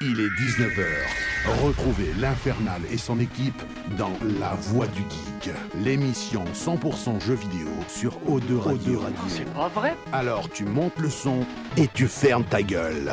Il est 19h. Retrouvez l'Infernal et son équipe dans La Voix du Geek, l'émission 100% jeux vidéo sur O2 Radio. C'est pas vrai Alors tu montes le son et tu fermes ta gueule.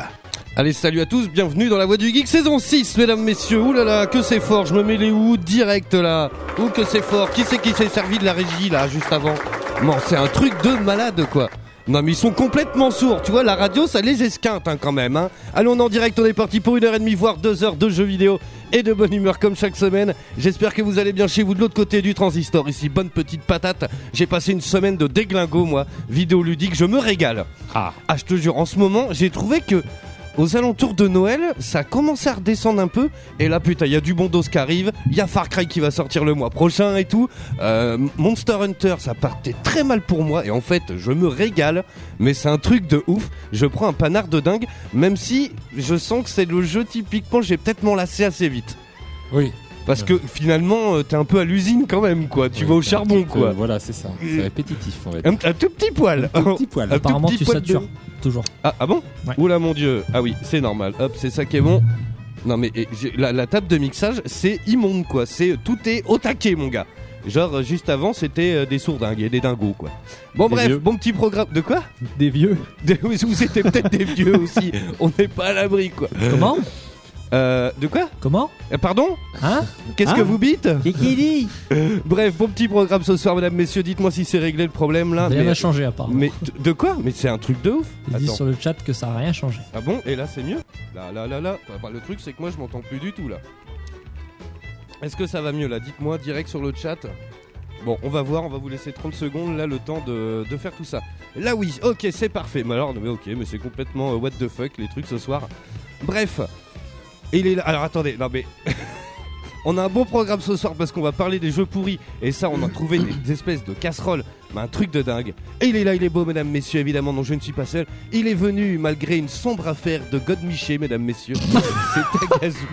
Allez, salut à tous, bienvenue dans la Voix du Geek saison 6, mesdames, messieurs. Ouh là là, que c'est fort, je me mets les où direct là. Ouh que c'est fort, qui c'est qui s'est servi de la régie là, juste avant? Non, c'est un truc de malade quoi. Non mais ils sont complètement sourds, tu vois, la radio ça les esquinte hein, quand même. Hein. Allons on est en direct, on est parti pour une heure et demie, voire deux heures de jeux vidéo et de bonne humeur comme chaque semaine. J'espère que vous allez bien chez vous de l'autre côté du transistor. Ici, bonne petite patate. J'ai passé une semaine de déglingo moi, vidéo ludique, je me régale. Ah. Ah, je te jure, en ce moment, j'ai trouvé que aux alentours de Noël, ça commence à redescendre un peu. Et là, putain, il y a du bon dos qui arrive. Il y a Far Cry qui va sortir le mois prochain et tout. Euh, Monster Hunter, ça partait très mal pour moi. Et en fait, je me régale. Mais c'est un truc de ouf. Je prends un panard de dingue. Même si je sens que c'est le jeu typiquement, j'ai peut-être m'en assez vite. Oui. Parce que finalement, euh, t'es un peu à l'usine quand même, quoi. Tu vas au charbon, petit quoi. Voilà, c'est ça. C'est répétitif, va dire. Un, un tout petit poil. Un petit poil. Un tout Apparemment, petit tu poil de- satures toujours. Ah, ah bon Ouais. Oula mon dieu. Ah oui, c'est normal. Hop, c'est ça qui est bon. Non mais et, la, la table de mixage, c'est immonde quoi. C'est tout est au taquet mon gars. Genre euh, juste avant, c'était euh, des sourdingues et des dingos quoi. Bon Des bref, vieux. bon petit programme. De quoi Des vieux. Des- Ou c'était peut-être des vieux aussi. On n'est pas à l'abri quoi. Comment Euh, de quoi Comment Euh, Pardon Hein Qu'est-ce Hein que vous bites Qui qui dit Bref, bon petit programme ce soir, mesdames, messieurs. Dites-moi si c'est réglé le problème là. Rien Mais, n'a changé apparemment. mais de- de quoi Mais c'est un truc de ouf. Ils disent Attends. sur le chat que ça a rien changé. Ah bon Et là c'est mieux Là là là là. Bah, bah, le truc c'est que moi je m'entends plus du tout là. Est-ce que ça va mieux là Dites-moi direct sur le chat. Bon, on va voir, on va vous laisser 30 secondes là le temps de, de faire tout ça. Là oui, ok, c'est parfait. Mais alors, mais ok, mais c'est complètement euh, what the fuck les trucs ce soir. Bref, Et il est là. Alors attendez, non mais. On a un bon programme ce soir parce qu'on va parler des jeux pourris. Et ça, on a trouvé des espèces de casseroles. Mais un truc de dingue. Et il est là, il est beau, mesdames, messieurs, évidemment, non, je ne suis pas seul. Il est venu malgré une sombre affaire de God Miché, mesdames, messieurs. C'est Tagazu.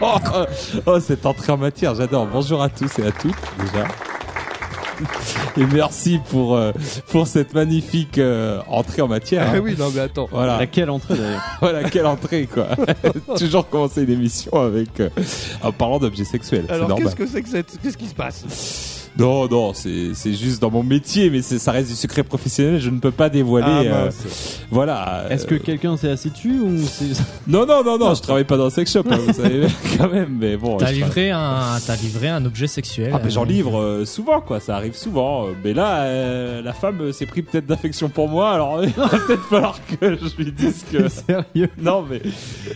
Oh, oh, oh, cette entrée en matière, j'adore. Bonjour à tous et à toutes, déjà. Et merci pour, euh, pour cette magnifique euh, entrée en matière. Ah hein. oui, non, mais attends. Voilà, Laquelle entrée d'ailleurs voilà, quelle entrée, quoi. Toujours commencer une émission avec. euh, en parlant d'objets sexuels. c'est Alors, normal. qu'est-ce que c'est que cette. Qu'est-ce qui se passe? Non, non, c'est c'est juste dans mon métier, mais ça reste du secret professionnel, je ne peux pas dévoiler. Ah, euh, voilà. Est-ce euh, que quelqu'un s'est assis dessus ou c'est Non, non, non, non, je travaille pas dans le sex shop, hein, vous savez, quand même, mais bon. T'as livré un, t'as livré un objet sexuel. Ah, j'en euh, livre euh, souvent, quoi, ça arrive souvent. euh, Mais là, euh, la femme euh, s'est pris peut-être d'affection pour moi, alors il va peut-être falloir que je lui dise que. sérieux? Non, mais.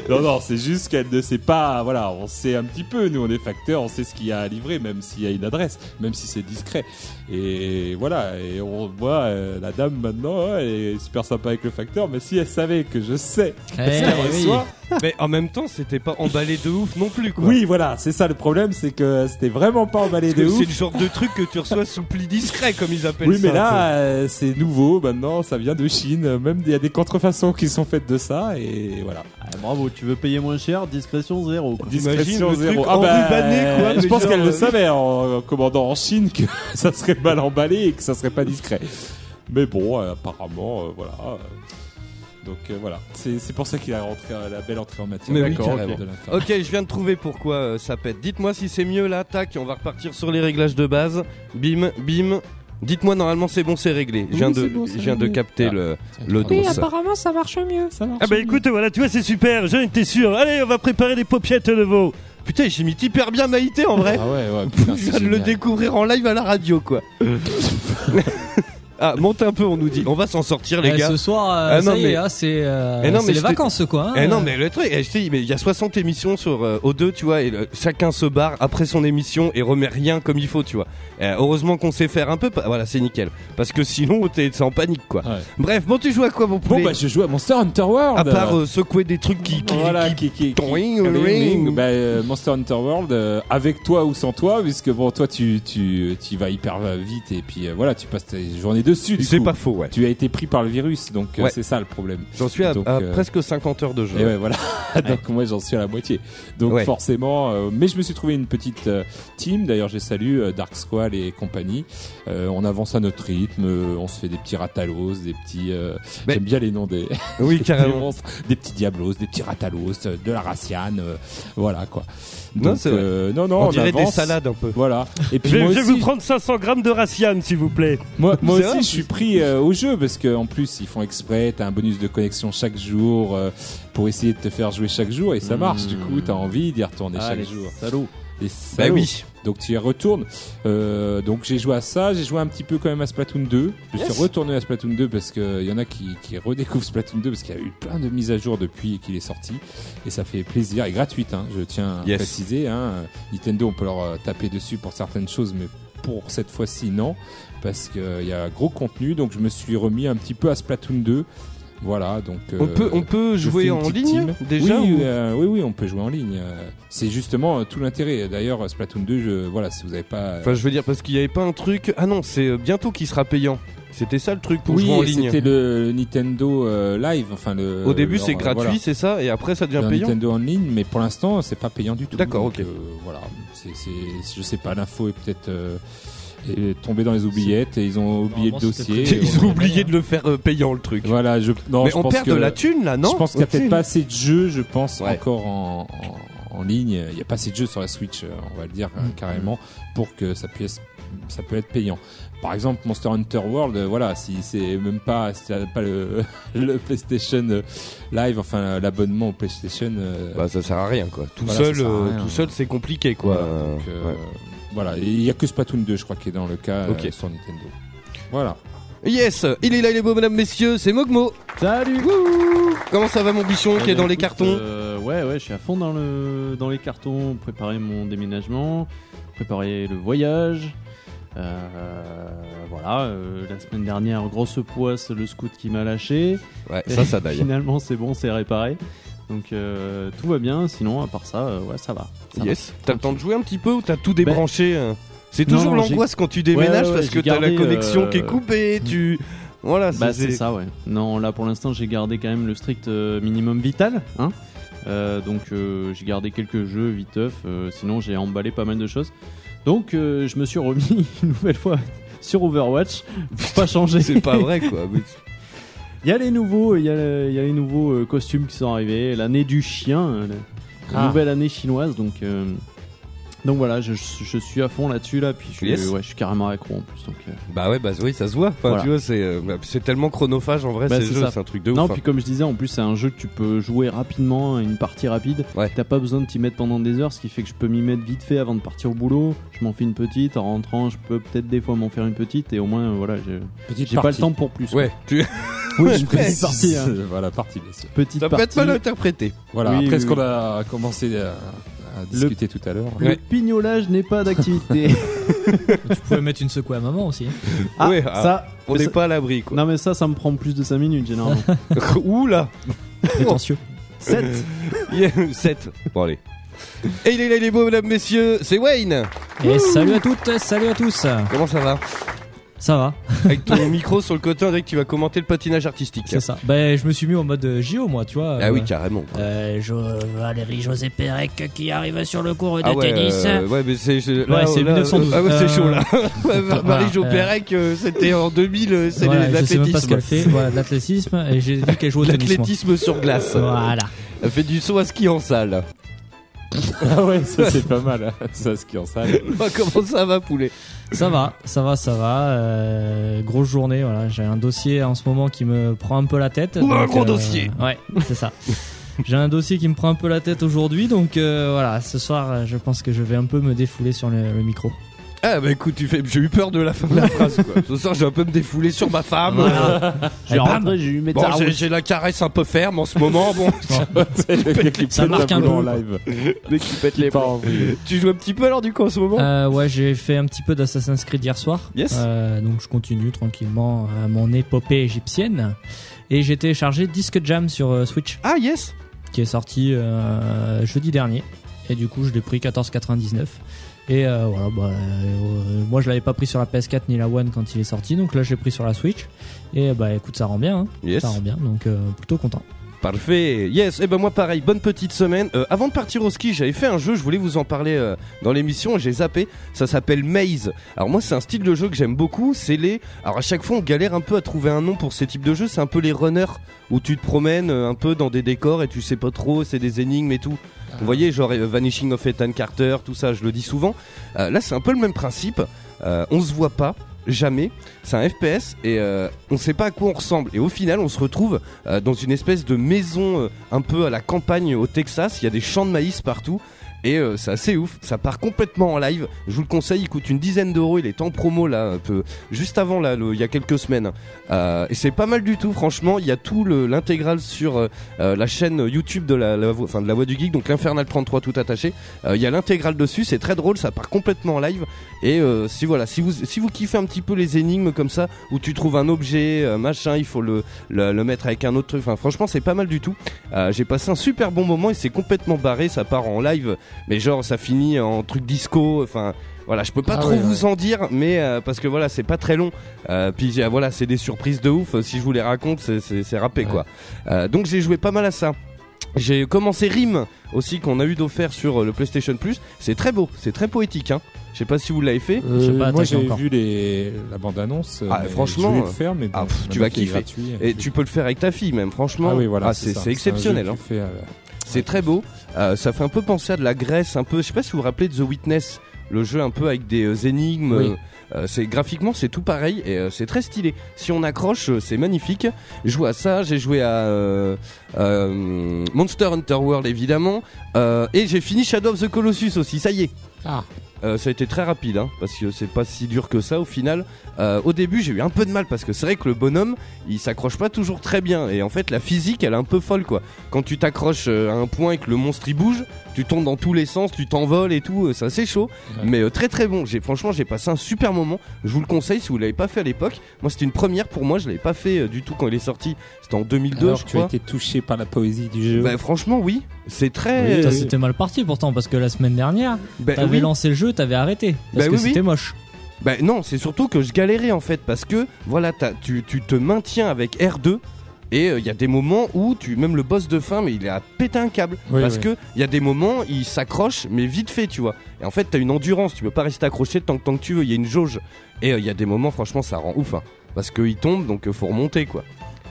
Non, non, c'est juste qu'elle ne sait pas. Voilà, on sait un petit peu, nous, on est facteurs, on sait ce qu'il y a à livrer, même s'il y a une adresse, même si c'est discret. Et voilà, et on voit euh, la dame maintenant, ouais, elle est super sympa avec le facteur, mais si elle savait que je sais eh, qu'elle oui. reçoit. Mais en même temps, c'était pas emballé de ouf non plus, quoi. Oui, voilà, c'est ça le problème, c'est que c'était vraiment pas emballé Parce de que ouf. c'est le genre de truc que tu reçois sous pli discret, comme ils appellent Oui, ça. mais là, euh, c'est nouveau maintenant, ça vient de Chine. Même il y a des contrefaçons qui sont faites de ça, et voilà. Ah, Bravo, tu veux payer moins cher, discrétion zéro. quoi. T'imagines le truc Ah bah, enrubanné, quoi, Je mais pense genre, qu'elle euh, le savait en, en commandant en Chine que ça serait mal emballé et que ça serait pas discret. Mais bon, euh, apparemment, euh, voilà. donc euh, voilà, c'est c'est pour ça qu'il a rentré la belle entrée en matière. Mais oui, D'accord, carrément. ok, de je viens de trouver pourquoi euh, ça pète. Dites-moi si c'est mieux là, tac, on va repartir sur les réglages de base. Bim, bim. Dites-moi normalement c'est bon, c'est réglé. Je viens Oui, de, c'est bon, c'est je viens de réglé. capter Ah. le, le Oui, dos. apparemment ça marche mieux. Ça marche. Ah bah écoute, voilà, tu vois, c'est super, j'en étais sûr. Allez, on va préparer des paupiètes de veau. Putain, j'ai mis hyper bien Maïté en vrai. Ah ouais, ouais, putain, je c'est viens de le génial. découvrir en live à la radio quoi. ah, monte un peu, on nous dit. On va s'en sortir les Eh, gars. ce soir, euh, Ah, non, ça y mais- est, hein, c'est euh, Eh les vacances quoi. hein. Eh non mais le truc, eh, je sais, mais il y a 60 émissions sur euh, O2, tu vois, et le- chacun se barre après son émission et remet rien comme il faut, tu vois. Eh, heureusement qu'on sait faire un peu, pa- voilà, c'est nickel. Parce que sinon, t'es c'est en panique, quoi. Ouais. Bref, bon, tu joues à quoi, mon poulet? Bon, bah, je joue à Monster Hunter World. À part euh, secouer des trucs qui... qui- voilà, qui- qui, qui, qui- Ring, ring. ring. Bah, euh, Monster Hunter World, euh, avec toi ou sans toi, puisque bon, toi tu, tu, tu vas hyper vite et puis euh, voilà, tu passes tes journées dessus. Du C'est coup. pas faux, ouais. Tu as été pris par le virus, donc euh, c'est ça le problème. J'en suis à, Donc, à euh, presque 50 heures de jeu. Et ouais, voilà. donc moi j'en suis à la moitié. Donc Ouais. forcément, euh, mais je me suis trouvé une petite team. D'ailleurs, j'ai salué euh, Dark Squall et compagnie. Euh, on avance à notre rythme. euh, on se fait des petits ratalos, des petits. Mais- J'aime bien les noms des. Oui, des carrément. des petits diablos, des petits ratalos, de la raciane, voilà quoi. Non, Donc, vrai. euh, non, non, On on, dirait des avance. salades un peu. Voilà. Et puis Je vais, moi je vais aussi, vous prendre 500 grammes de Raciane, s'il vous plaît. moi, aussi, vrai, je suis pris euh, au jeu parce qu'en plus, ils font exprès. T'as un bonus de connexion chaque jour euh, pour essayer de te faire jouer chaque jour et ça marche. Du coup, t'as envie d'y retourner Ah, chaque les jour. salauds. Et Bah salauds. oui. Donc tu y retournes. Euh, donc j'ai joué à ça, j'ai joué un petit peu quand même à Splatoon 2. Je Yes. suis retourné à Splatoon 2 parce qu'il y en a qui, qui redécouvrent Splatoon 2 parce qu'il y a eu plein de mises à jour depuis qu'il est sorti et ça fait plaisir et gratuite. Hein, je tiens à préciser. Hein, Nintendo, on peut leur euh, taper dessus pour certaines choses, mais pour cette fois-ci non parce qu'il y a gros contenu. Donc je me suis remis un petit peu à Splatoon 2. Voilà, donc On euh, peut, on peut jouer en ligne team. déjà oui, ou- euh, oui, oui, on peut jouer en ligne. Euh, C'est justement euh, tout l'intérêt. D'ailleurs, Splatoon 2, je, voilà, si vous n'avez pas. euh, Enfin, je veux dire, parce qu'il n'y avait pas un truc. Ah non, c'est euh, bientôt qui sera payant. C'était ça le truc pour jouer en oui, ligne. c'était le Nintendo euh, Live. Enfin, le, Au début, c'est gratuit, voilà, c'est ça, et après, ça devient le payant. Nintendo en ligne, mais pour l'instant, c'est pas payant du tout. D'accord, ok. euh, voilà, c'est, c'est, je sais pas, l'info est peut-être euh, est tombée dans les oubliettes et ils ont oublié le dossier. Ils ont oublié de le faire euh, payant le truc. Voilà, je, non, Mais je on pense perd que, de la thune là, non je pense qu'il y a peut-être pas assez de jeux, je pense, Ouais. encore en, en, en ligne. Il n'y a pas assez de jeux sur la Switch, euh, on va le dire euh, Mm. carrément, pour que ça puisse, ça peut être payant. Par exemple, Monster Hunter World, euh, voilà, si c'est même pas, si pas le, le PlayStation Live, enfin l'abonnement au PlayStation. euh, Bah ça sert à rien quoi. Tout Voilà, seul, sert à euh, rien. tout seul c'est compliqué quoi. Voilà, donc, euh, Ouais. Voilà. Il y a que Splatoon 2, je crois, qui est dans le cas euh, Ok. sur Nintendo. Voilà. Yes, il est là, il est beau, mesdames, messieurs, c'est Mogmo. Salut Comment ça va, mon bichon Eh qui est ben, dans les cartons euh, Ouais, ouais, je suis à fond dans, le, dans les cartons, préparer mon déménagement, préparer le voyage. Euh, voilà, euh, la semaine dernière, grosse poisse, le scout qui m'a lâché. Ouais, ça, ça d'ailleurs. Finalement, c'est bon, c'est réparé. Donc euh, tout va bien, sinon, à part ça, euh, ouais, ça va. Ça Yes. T'as le temps de jouer un petit peu ou t'as tout Ben, débranché euh C'est toujours l'angoisse quand tu déménages Ouais, ouais, parce que t'as la connexion euh, qui est coupée, tu. Voilà, Bah c'est ça ouais. Non là pour l'instant j'ai gardé quand même le strict minimum vital. Hein donc j'ai gardé quelques jeux viteuf. sinon j'ai emballé pas mal de choses. Donc je me suis remis une nouvelle fois sur Overwatch. Pour pas changer. C'est pas vrai quoi. Mais- Il y a les nouveaux, il y y a les nouveaux euh, costumes qui sont arrivés. L'année du chien, la, la Ah. nouvelle année chinoise. Donc euh, donc voilà, je, je suis à fond là-dessus là. Puis je, suis- Yes. ouais, je suis carrément accro en plus. Donc euh, Bah ouais, bah oui, ça se voit. Enfin, Voilà. tu vois, c'est euh, bah, c'est tellement chronophage en vrai, Bah, ces c'est jeux, ça. c'est un truc de Non, ouf. hein. puis comme je disais, en plus c'est un jeu que tu peux jouer rapidement, une partie rapide. Ouais. T'as pas besoin de t'y mettre pendant des heures, ce qui fait que je peux m'y mettre vite fait avant de partir au boulot. Je m'en fais une petite, en rentrant, je peux peut-être des fois m'en faire une petite, et au moins euh, voilà, j'ai Petite j'ai pas le temps pour plus. quoi. Ouais, tu... Oui, je Ouais. précise partie. hein. voilà, partie bien sûr. Petite ça peut être partie. mal interprété. Voilà, Oui, après oui, ce qu'on a commencé à, à discuter tout à l'heure. Le Ouais. pignolage n'est pas d'activité. Tu pouvais mettre une secouée à maman aussi. hein. ah, Ouais, ah, ça. On n'est ça- pas à l'abri quoi. Non, mais ça, ça me prend plus de 5 minutes généralement. Ouh là Prétentieux. 7 7. Bon allez. Et il est là, il est beau, mesdames, messieurs, c'est Wayne Et salut à toutes, salut à tous. Comment ça va? Ça va, Avec ton micro sur le côté, on dirait que tu vas commenter le patinage artistique. c'est ça. Ben, je me suis mis en mode euh, JO, moi, tu vois. Ah oui, Euh, carrément. euh, Jo- Valérie José Pérec qui arrive sur le cours de Ah ouais, tennis. euh, ouais, mais c'est Ouais, c'est là, 1912. Ah ouais, c'est chaud là. Ouais, voilà, Marie-Jo euh, Pérec, c'était en 2000, euh, c'est Voilà, les- je sais pas ce l'athlétisme. qu'elle fait. Voilà, l'athlétisme. Et j'ai dit qu'elle joue au tennis. moi. L'athlétisme sur glace. Voilà. Elle fait du saut à ski en salle. Ah ouais, ça c'est pas mal. hein. Ça, ce qui en salle. Comment ça va, poulet? Ça va, ça va, ça va. Euh, grosse journée, voilà. J'ai un dossier en ce moment qui me prend un peu la tête. Ouh, un gros euh, dossier. Ouais, c'est ça. J'ai un dossier qui me prend un peu la tête aujourd'hui, donc euh, voilà, ce soir, je pense que je vais un peu me défouler sur le, le micro. Ah bah écoute, tu fais... j'ai eu peur de la fin de la phrase quoi. Ce soir, j'ai un peu me défouler sur ma femme. Voilà. J'ai Et bam rentré, j'ai eu mes Bon, tarots. j'ai, j'ai la caresse un peu ferme en ce moment. Bon, Ça pète marque un peu, en live. dès pètes les plombs. Tu joues un petit peu alors du coup en ce moment? Euh, ouais, j'ai fait un petit peu d'Assassin's Creed hier soir. Yes. Euh, donc je continue tranquillement à mon épopée égyptienne. Et j'ai téléchargé Disque Jam sur euh, Switch, Ah yes qui est sorti euh, jeudi dernier. Et du coup, je l'ai pris 14,99. Et euh, voilà, bah, euh, moi je l'avais pas pris sur la PS4 ni la One quand il est sorti, donc là je l'ai pris sur la Switch. Et bah écoute, ça rend bien, hein. Yes. ça rend bien, donc euh, plutôt content. Parfait. Yes. Et ben moi pareil. Bonne petite semaine. Euh, avant de partir au ski, j'avais fait un jeu. Je voulais vous en parler euh, dans l'émission. J'ai zappé. Ça s'appelle Maze. Alors moi, c'est un style de jeu que j'aime beaucoup. C'est les. Alors à chaque fois, on galère un peu à trouver un nom pour ces types de jeux. C'est un peu les runners où tu te promènes euh, un peu dans des décors et tu sais pas trop. C'est des énigmes et tout. Vous voyez, genre euh, Vanishing of Ethan Carter, tout ça. Je le dis souvent. Euh, là, c'est un peu le même principe. Euh, on se voit pas. Jamais. C'est un FPS et euh, on sait pas à quoi on ressemble. Et au final, on se retrouve dans une espèce de maison un peu à la campagne au Texas. Il y a des champs de maïs partout. Et euh, c'est assez ouf, ça part complètement en live. Je vous le conseille, il coûte une dizaine d'euros. Il est en promo là, un peu juste avant là, le- il y a quelques semaines. Euh, et c'est pas mal du tout, franchement. Il y a tout le- l'intégrale sur euh, euh, la chaîne YouTube de la, la, enfin, de la Voix du Geek, donc l'Infernal 33 tout attaché. Il y a l'intégrale dessus, c'est très drôle, ça part complètement en live. Et si voilà, si vous si vous kiffez un petit peu les énigmes comme ça, où tu trouves un objet, machin, il faut le, le mettre avec un autre truc. Enfin, franchement, c'est pas mal du tout. J'ai passé un super bon moment et c'est complètement barré. Ça part en live, mais genre ça finit en truc disco. Enfin. Voilà, je peux pas Ah trop ouais, vous ouais. en dire, mais euh, parce que voilà, c'est pas très long. Euh, puis euh, voilà, c'est des surprises de ouf. Si je vous les raconte, c'est- c'est c'est râpé Ouais. quoi. Euh, donc j'ai joué pas mal à ça. J'ai commencé Rim aussi qu'on a eu d'offert sur euh, le PlayStation Plus. C'est très beau, c'est très poétique. Hein. Je sais pas si vous l'avez fait. Je sais pas moi j'ai encore. vu les, la bande-annonce. Ah, mais franchement, Je vais le faire, mais ah, pff, tu vas kiffer. gratuit, Et tu peux le faire avec ta fille même, franchement. Ah oui, voilà. Ah, c'est exceptionnel. un hein. jeu que tu fais, euh, C'est très beau. Euh, ça fait un peu penser à de la Grèce, un peu. Je sais pas si vous vous rappelez de The Witness, le jeu un peu avec des euh, énigmes. Oui. euh, c'est graphiquement c'est tout pareil et c'est très stylé. Si on accroche, c'est magnifique. Joué à ça, j'ai joué à Monster Hunter World évidemment, et j'ai fini Shadow of the Colossus aussi. Ça y est. Ah. Euh, ça a été très rapide, hein, parce que c'est pas si dur que ça au final. Euh, au début, j'ai eu un peu de mal parce que c'est vrai que le bonhomme, il s'accroche pas toujours très bien. Et en fait, la physique, elle est un peu folle, quoi. Quand tu t'accroches euh, à un point et que le monstre il bouge, tu tombes dans tous les sens, tu t'envoles et tout. euh, C'est assez chaud, Ouais. mais euh, très très bon. J'ai franchement, j'ai passé un super moment. Je vous le conseille si vous l'avez pas fait à l'époque. Moi, c'était une première pour moi. Je l'avais pas fait du tout quand il est sorti. C'était en 2002, Alors, je tu as crois. été touché par la poésie du jeu. Bah, franchement, oui. C'est très. Euh, C'était mal parti pourtant parce que la semaine dernière, bah, t'avais oui. lancé le jeu, t'avais arrêté parce Bah que oui, c'était moche. Bah non, c'est surtout que je galérais en fait parce que voilà, tu, tu te maintiens avec R2 et il y a des moments où tu même le boss de fin mais il est à péter un câble Oui, parce oui. que il y a des moments il s'accroche mais vite fait tu vois. Et en fait, t'as une endurance, tu peux pas rester accroché tant, que- tant que tu veux, il y a une jauge et il y a des moments franchement ça rend ouf hein, parce qu'il tombe donc euh, faut remonter quoi.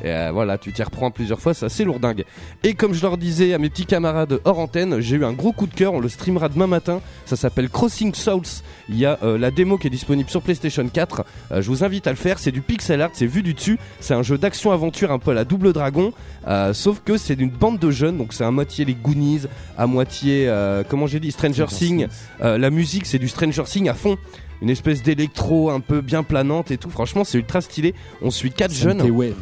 Et euh, voilà, tu t'y reprends plusieurs fois, c'est assez lourdingue. Et comme je leur disais à mes petits camarades hors antenne, j'ai eu un gros coup de cœur, on le streamera demain matin. Ça s'appelle Crossing Souls. Il y a euh, la démo qui est disponible sur PlayStation 4. Euh, je vous invite à le faire. C'est du pixel art, c'est vu du dessus. C'est un jeu d'action-aventure un peu à la double dragon. Sauf que c'est d'une bande de jeunes, donc c'est à moitié les Goonies, à moitié, comment j'ai dit, Stranger Things. La musique, c'est du Stranger Things à fond. Une espèce d'électro un peu bien planante et tout. Franchement, c'est ultra stylé. On suit quatre jeunes. Wave.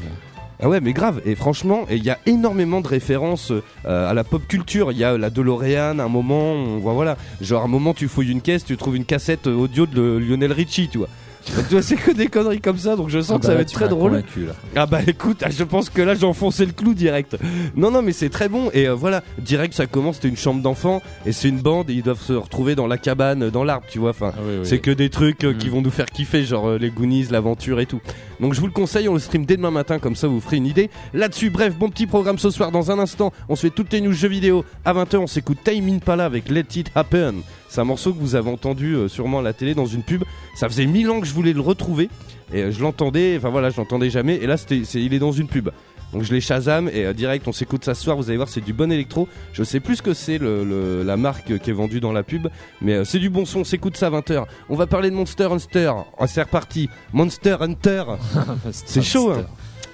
Ah ouais, mais grave. Et franchement, il y a énormément de références euh, à la pop culture. Il y a la DeLorean, un moment, on voit voilà, genre un moment tu fouilles une caisse, tu trouves une cassette euh, audio de Lionel Richie, tu vois. Donc, tu vois, c'est que des conneries comme ça, donc je sens Ah que bah ça va là, être très drôle. convaincu. Ah bah écoute, ah, je pense que là j'ai enfoncé le clou direct. Non non mais c'est très bon et euh, voilà, direct ça commence, c'était une chambre d'enfant et c'est une bande et ils doivent se retrouver dans la cabane, euh, dans l'arbre, tu vois. Enfin, Ah oui, oui. c'est que des trucs euh, qui Mm. vont nous faire kiffer, genre euh, les Goonies, l'aventure et tout. Donc je vous le conseille, on le stream dès demain matin, comme ça vous ferez une idée. Là-dessus, bref, bon petit programme ce soir. Dans un instant, on se fait toutes les news jeux vidéo. À 20h, on s'écoute Time Impala avec Let It Happen. C'est un morceau que vous avez entendu euh, sûrement à la télé dans une pub. Ça faisait mille ans que je voulais le retrouver et euh, je l'entendais, enfin voilà, je l'entendais jamais. Et là, c'était, il est dans une pub. Donc je l'ai Shazam et euh, direct on s'écoute ça ce soir, vous allez voir c'est du bon électro. Je sais plus ce que c'est le, le- la marque qui est vendue dans la pub, mais euh, c'est du bon son, on s'écoute ça à 20h. On va parler de Monster Hunter, Ah, c'est reparti. Monster Hunter, c'est chaud hein.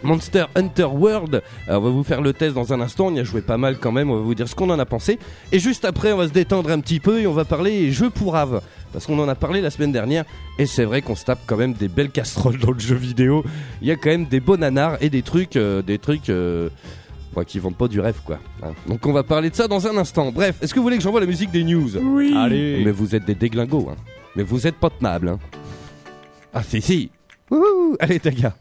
Monster Hunter World, Euh, on va vous faire le test dans un instant, on y a joué pas mal quand même, on va vous dire ce qu'on en a pensé. Et juste après on va se détendre un petit peu et on va parler jeux pour Ave. Parce qu'on en a parlé la semaine dernière et c'est vrai qu'on se tape quand même des belles casseroles dans le jeu vidéo. Il y a quand même des beaux nanars et des trucs, euh, des trucs euh, qui vendent pas du rêve quoi. Hein. Donc on va parler de ça dans un instant. Bref, est-ce que vous voulez que j'envoie la musique des news? Oui. Allez. Mais vous êtes des déglingos, hein. Mais vous êtes pas tenables, hein. Ah si si. Wouhou Allez Taga.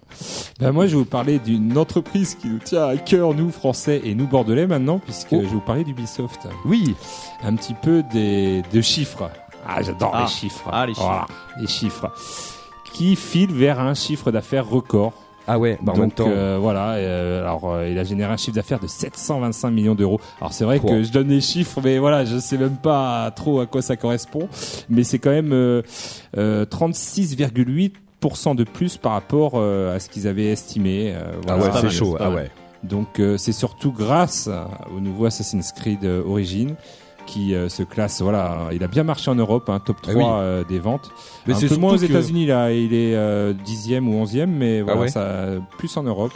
Ben moi, je vais vous parler d'une entreprise qui nous tient à cœur, nous Français et nous Bordelais maintenant, puisque Oh. je vais vous parler d'Ubisoft. Oui. Un petit peu des de chiffres. Ah, j'adore Ah. les chiffres. Ah, les chiffres. Voilà, les chiffres. Qui file vers un chiffre d'affaires record. Ah ouais, bah en même Donc temps. euh, voilà, euh, alors euh, il a généré un chiffre d'affaires de 725 millions d'euros. Alors c'est vrai que je donne les chiffres, mais voilà, je sais même pas trop à quoi ça correspond. Mais c'est quand même euh, euh, 36,8% de plus par rapport euh, à ce qu'ils avaient estimé. euh, ah voilà. ouais, pas c'est chaud. Ah ouais. Donc euh, c'est surtout grâce au nouveau Assassin's Creed euh, Origin qui euh, se classe. Voilà, il a bien marché en Europe, hein, top 3 Ah oui. euh, des ventes. Mais un c'est peu moins aux que- États-Unis là, il est euh, dixième ou onzième, mais voilà, ouais ça plus en Europe.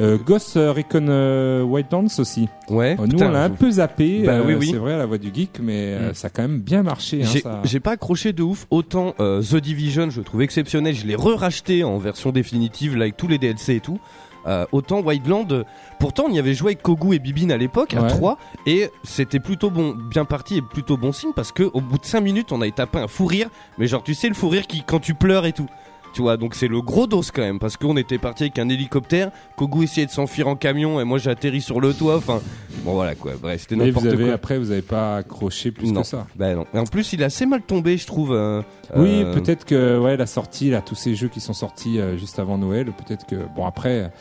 Euh, Ghost Recon euh, Wildlands aussi. Ouais. Nous putain, on l'a un peu zappé, Bah euh, oui, oui. c'est vrai à la voix du geek, mais euh, Mm. ça a quand même bien marché. Hein, J'ai ça. pas accroché de ouf. Autant euh, The Division, je le trouve exceptionnel. Je l'ai re-racheté en version définitive, là, avec tous les DLC et tout. Euh, autant Wildland, euh, pourtant on y avait joué avec Kogu et Bibine à l'époque, à Ouais. 3, et c'était plutôt bon, bien parti et plutôt bon signe parce que au bout de 5 minutes on avait tapé un fou rire, mais genre tu sais le fou rire qui quand tu pleures et tout. Tu vois, donc c'est le gros dos quand même, parce qu'on était parti avec un hélicoptère, Kogu essayait de s'enfuir en camion et moi j'ai atterri sur le toit, enfin, bon voilà quoi, bref, c'était n'importe quoi. après vous avez pas accroché plus Non. que ça. Bah non. Et en plus, il est assez mal tombé, je trouve. euh, Oui, euh, peut-être que ouais, la sortie, là, tous ces jeux qui sont sortis euh, juste avant Noël, peut-être que bon après,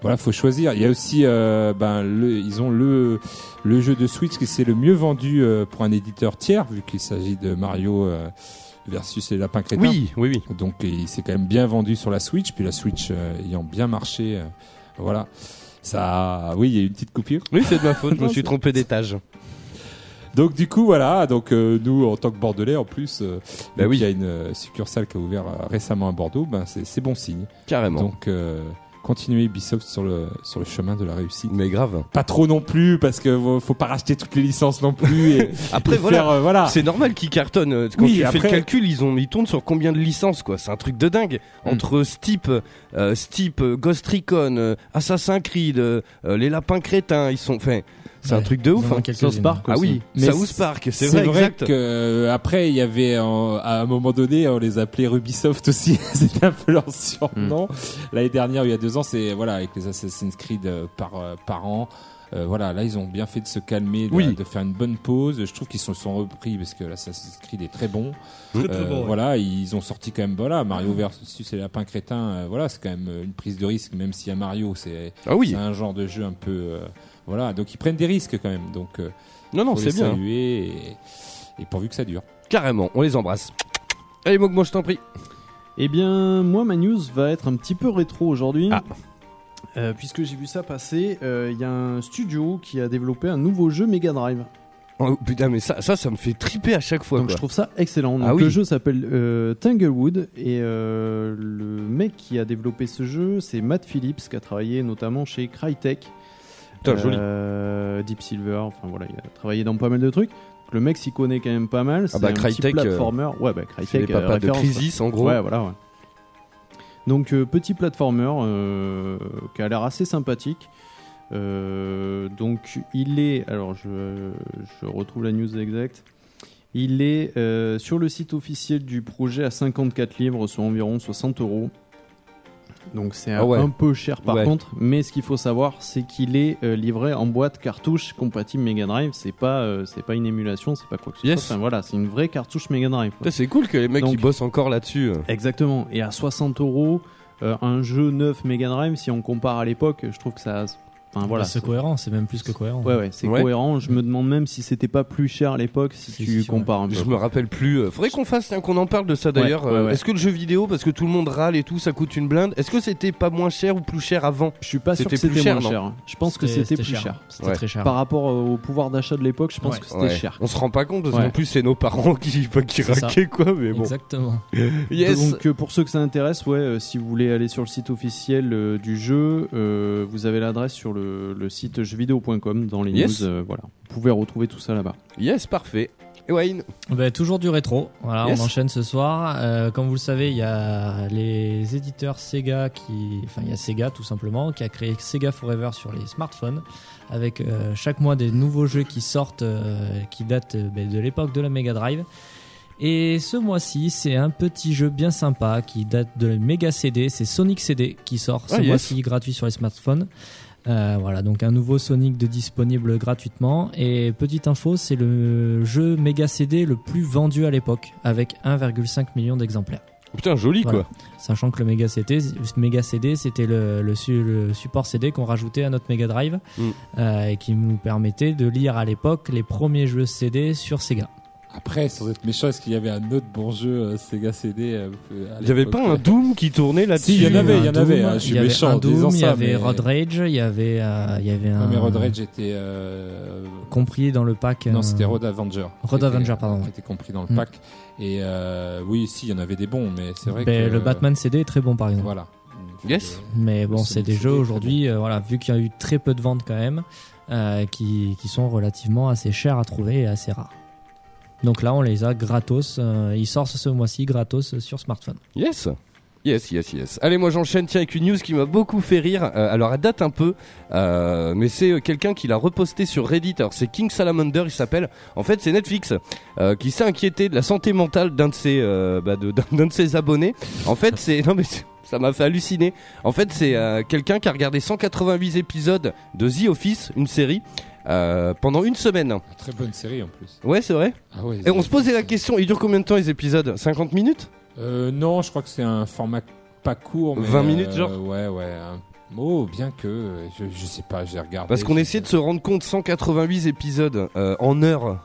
voilà, faut choisir. Il y a aussi, ben, le, ils ont le le jeu de Switch qui c'est le mieux vendu pour un éditeur tiers, vu qu'il s'agit de Mario euh, versus les lapins crétins. Oui, oui, oui. Donc il s'est quand même bien vendu sur la Switch, puis la Switch euh, ayant bien marché, euh, voilà. Ça, oui, il y a eu une petite coupure. Oui, c'est de ma faute, je me suis trompé d'étage. Donc du coup voilà, donc euh, nous en tant que Bordelais en plus, euh, Bah oui. qu'il y a une euh, succursale qui a ouvert récemment à Bordeaux, ben c'est c'est bon signe. Carrément. Donc continuez Ubisoft sur le sur le chemin de la réussite. Mais grave. Pas trop non plus parce que faut pas racheter toutes les licences non plus et, Après, et voilà. faire, euh, voilà. C'est normal qu'ils cartonnent. euh, Quand Oui, tu fais le calcul, ils, ont, ils tournent sur combien de licences, quoi. C'est un truc de dingue. Mm. Entre Steep, euh, Steep, euh, Ghost Recon, Assassin's Creed, euh, les lapins crétins, ils sont. Enfin, c'est un truc de ouf. hein. South Park Ah aussi. oui, Mais South Park, c'est C'est vrai, vrai, exact. que euh, après il y avait en- à un moment donné on les appelait Rubisoft aussi c'était un peu leur surnom l'année dernière il y a deux ans c'est voilà avec les Assassin's Creed euh, par euh, par an euh, voilà là ils ont bien fait de se calmer de, Oui. de faire une bonne pause je trouve qu'ils se sont repris parce que l'Assassin's Creed est très bon Très, très Euh, bon, ouais. voilà ils ont sorti quand même voilà Mario versus les lapins crétins euh, voilà c'est quand même une prise de risque même s'il y a Mario c'est Ah oui. c'est un genre de jeu un peu euh, voilà donc ils prennent des risques quand même donc euh, Non, non, c'est bien. saluer et, et pourvu que ça dure Carrément, on les embrasse. Allez, Mogmo, je t'en prie. Eh bien, moi, ma news va être un petit peu rétro aujourd'hui. Ah. Euh, puisque j'ai vu ça passer, euh, il y a un studio qui a développé un nouveau jeu Mega Drive. Oh, putain, mais ça, ça, ça me fait triper à chaque fois. Donc quoi. je trouve ça excellent. Donc, Ah oui. Le jeu s'appelle euh, Tanglewood et euh, le mec qui a développé ce jeu, c'est Matt Phillips qui a travaillé notamment chez Crytek, Putain, joli. euh, Deep Silver. Enfin voilà, il a travaillé dans pas mal de trucs. Donc, le mec s'y connaît quand même pas mal. C'est bah, un Crytek, petit euh, platformer. ouais, bah C'est Crytek. les euh, papas de. Crisis, en gros. Ouais, voilà, ouais. Donc, euh, petit platformer euh, qui a l'air assez sympathique. Euh, donc, il est. Alors, je, je retrouve la news exacte. Il est sur le site officiel du projet à 54 livres, soit environ 60 euros. Donc, c'est Ah ouais. un peu cher par Ouais. contre. Mais ce qu'il faut savoir, c'est qu'il est euh, livré en boîte cartouche compatible Mega Drive. C'est pas, euh, c'est pas une émulation, c'est pas quoi que ce Yes. soit. Enfin, voilà, c'est une vraie cartouche Mega Drive. C'est cool que les mecs qui bossent encore là-dessus. euh. Exactement. Et à 60 euros, un jeu neuf Mega Drive, si on compare à l'époque, je trouve que ça. Enfin voilà. C'est cohérent, c'est même plus que cohérent. Ouais, ouais, c'est Ouais. cohérent. Je me demande même si c'était pas plus cher à l'époque si, Si, tu si, compares un peu. Je me rappelle plus. euh, Faudrait qu'on fasse, qu'on en parle de ça d'ailleurs. Ouais, ouais, ouais. Est-ce que le jeu vidéo, parce que tout le monde râle et tout, ça coûte une blinde. Est-ce que c'était pas moins cher ou plus cher avant? Je suis pas sûr que C'était moins cher. Je pense que c'était plus cher. C'était Ouais. très cher. Par rapport au pouvoir d'achat de l'époque, je pense Ouais. que c'était Ouais. cher. On se rend pas compte parce Ouais. qu'en plus c'est nos parents qui, qui raquaient quoi. Mais bon. Exactement. Yes. Donc euh, pour ceux que ça intéresse, ouais, euh, si vous voulez aller sur le site officiel du jeu, vous avez l'adresse sur le, le site jeuxvideo.com dans les Yes. news. euh, voilà, vous pouvez retrouver tout ça là-bas. Yes, parfait. Et Wayne. Bah, toujours du rétro. Voilà, Yes. on enchaîne ce soir. Euh, comme vous le savez, il y a les éditeurs Sega qui, enfin, il y a Sega tout simplement qui a créé Sega Forever sur les smartphones, avec euh, chaque mois des nouveaux jeux qui sortent, euh, qui datent euh, ben, de l'époque de la Mega Drive. Et ce mois-ci, c'est un petit jeu bien sympa qui date de la Mega CD. C'est Sonic CD qui sort ce Ah, yes. mois-ci gratuit sur les smartphones. Euh, voilà, donc un nouveau Sonic de disponible gratuitement. Et petite info, c'est le jeu Mega CD le plus vendu à l'époque, avec 1,5 million d'exemplaires. Putain, joli Voilà. quoi. Sachant que le Mega CD, Mega CD c'était le, le su- le support CD qu'on rajoutait à notre Mega Drive Mm. euh, et qui nous permettait de lire à l'époque les premiers jeux CD sur Sega. Après, sans être méchant, est-ce qu'il y avait un autre bon jeu euh, Sega CD euh, à Il y avait pas un Doom qui tournait là-dessus Si, il y en avait, il y en avait. Hein, je suis méchant en disant Doom, il y ça, avait mais- Road Rage, il y avait, euh, il y avait un Non, mais Road Rage était. euh, compris dans le pack. Non, euh, c'était Road Avenger. Road était- Avenger, pardon, Qui était compris dans le Mm. pack. Et euh, oui, si, il y en avait des bons, mais c'est vrai ben, que. Le Batman CD est très bon par exemple. Voilà. Yes. Mais bon, c'est des CD, jeux aujourd'hui, euh, voilà, vu qu'il y a eu très peu de ventes quand même, euh, qui, qui sont relativement assez chers à trouver et assez rares. Donc là, on les a gratos. euh, ils sortent ce mois-ci gratos sur smartphone. Yes. Yes, yes, yes. Allez, moi j'enchaîne tiens avec une news qui m'a beaucoup fait rire. Euh, alors elle date un peu, euh, mais c'est euh, quelqu'un qui l'a reposté sur Reddit. Alors c'est King Salamander, il s'appelle. En fait, c'est Netflix qui s'est inquiété de la santé mentale d'un de ses, bah, de- ses abonnés. En fait, c'est non mais ça m'a fait halluciner. En fait, c'est quelqu'un qui a regardé 188 épisodes de The Office, une série, euh, pendant une semaine. Très bonne série en plus. Ouais, c'est vrai. Ah ouais, Et on se posait la question, il dure combien de temps les épisodes? 50 minutes? Euh, non, je crois que c'est un format pas court. Mais 20 minutes, euh, genre? Ouais, ouais. Oh, bien que. Je, je sais pas, j'ai regardé. Parce qu'on essayait de se rendre compte 188 épisodes euh, en heures.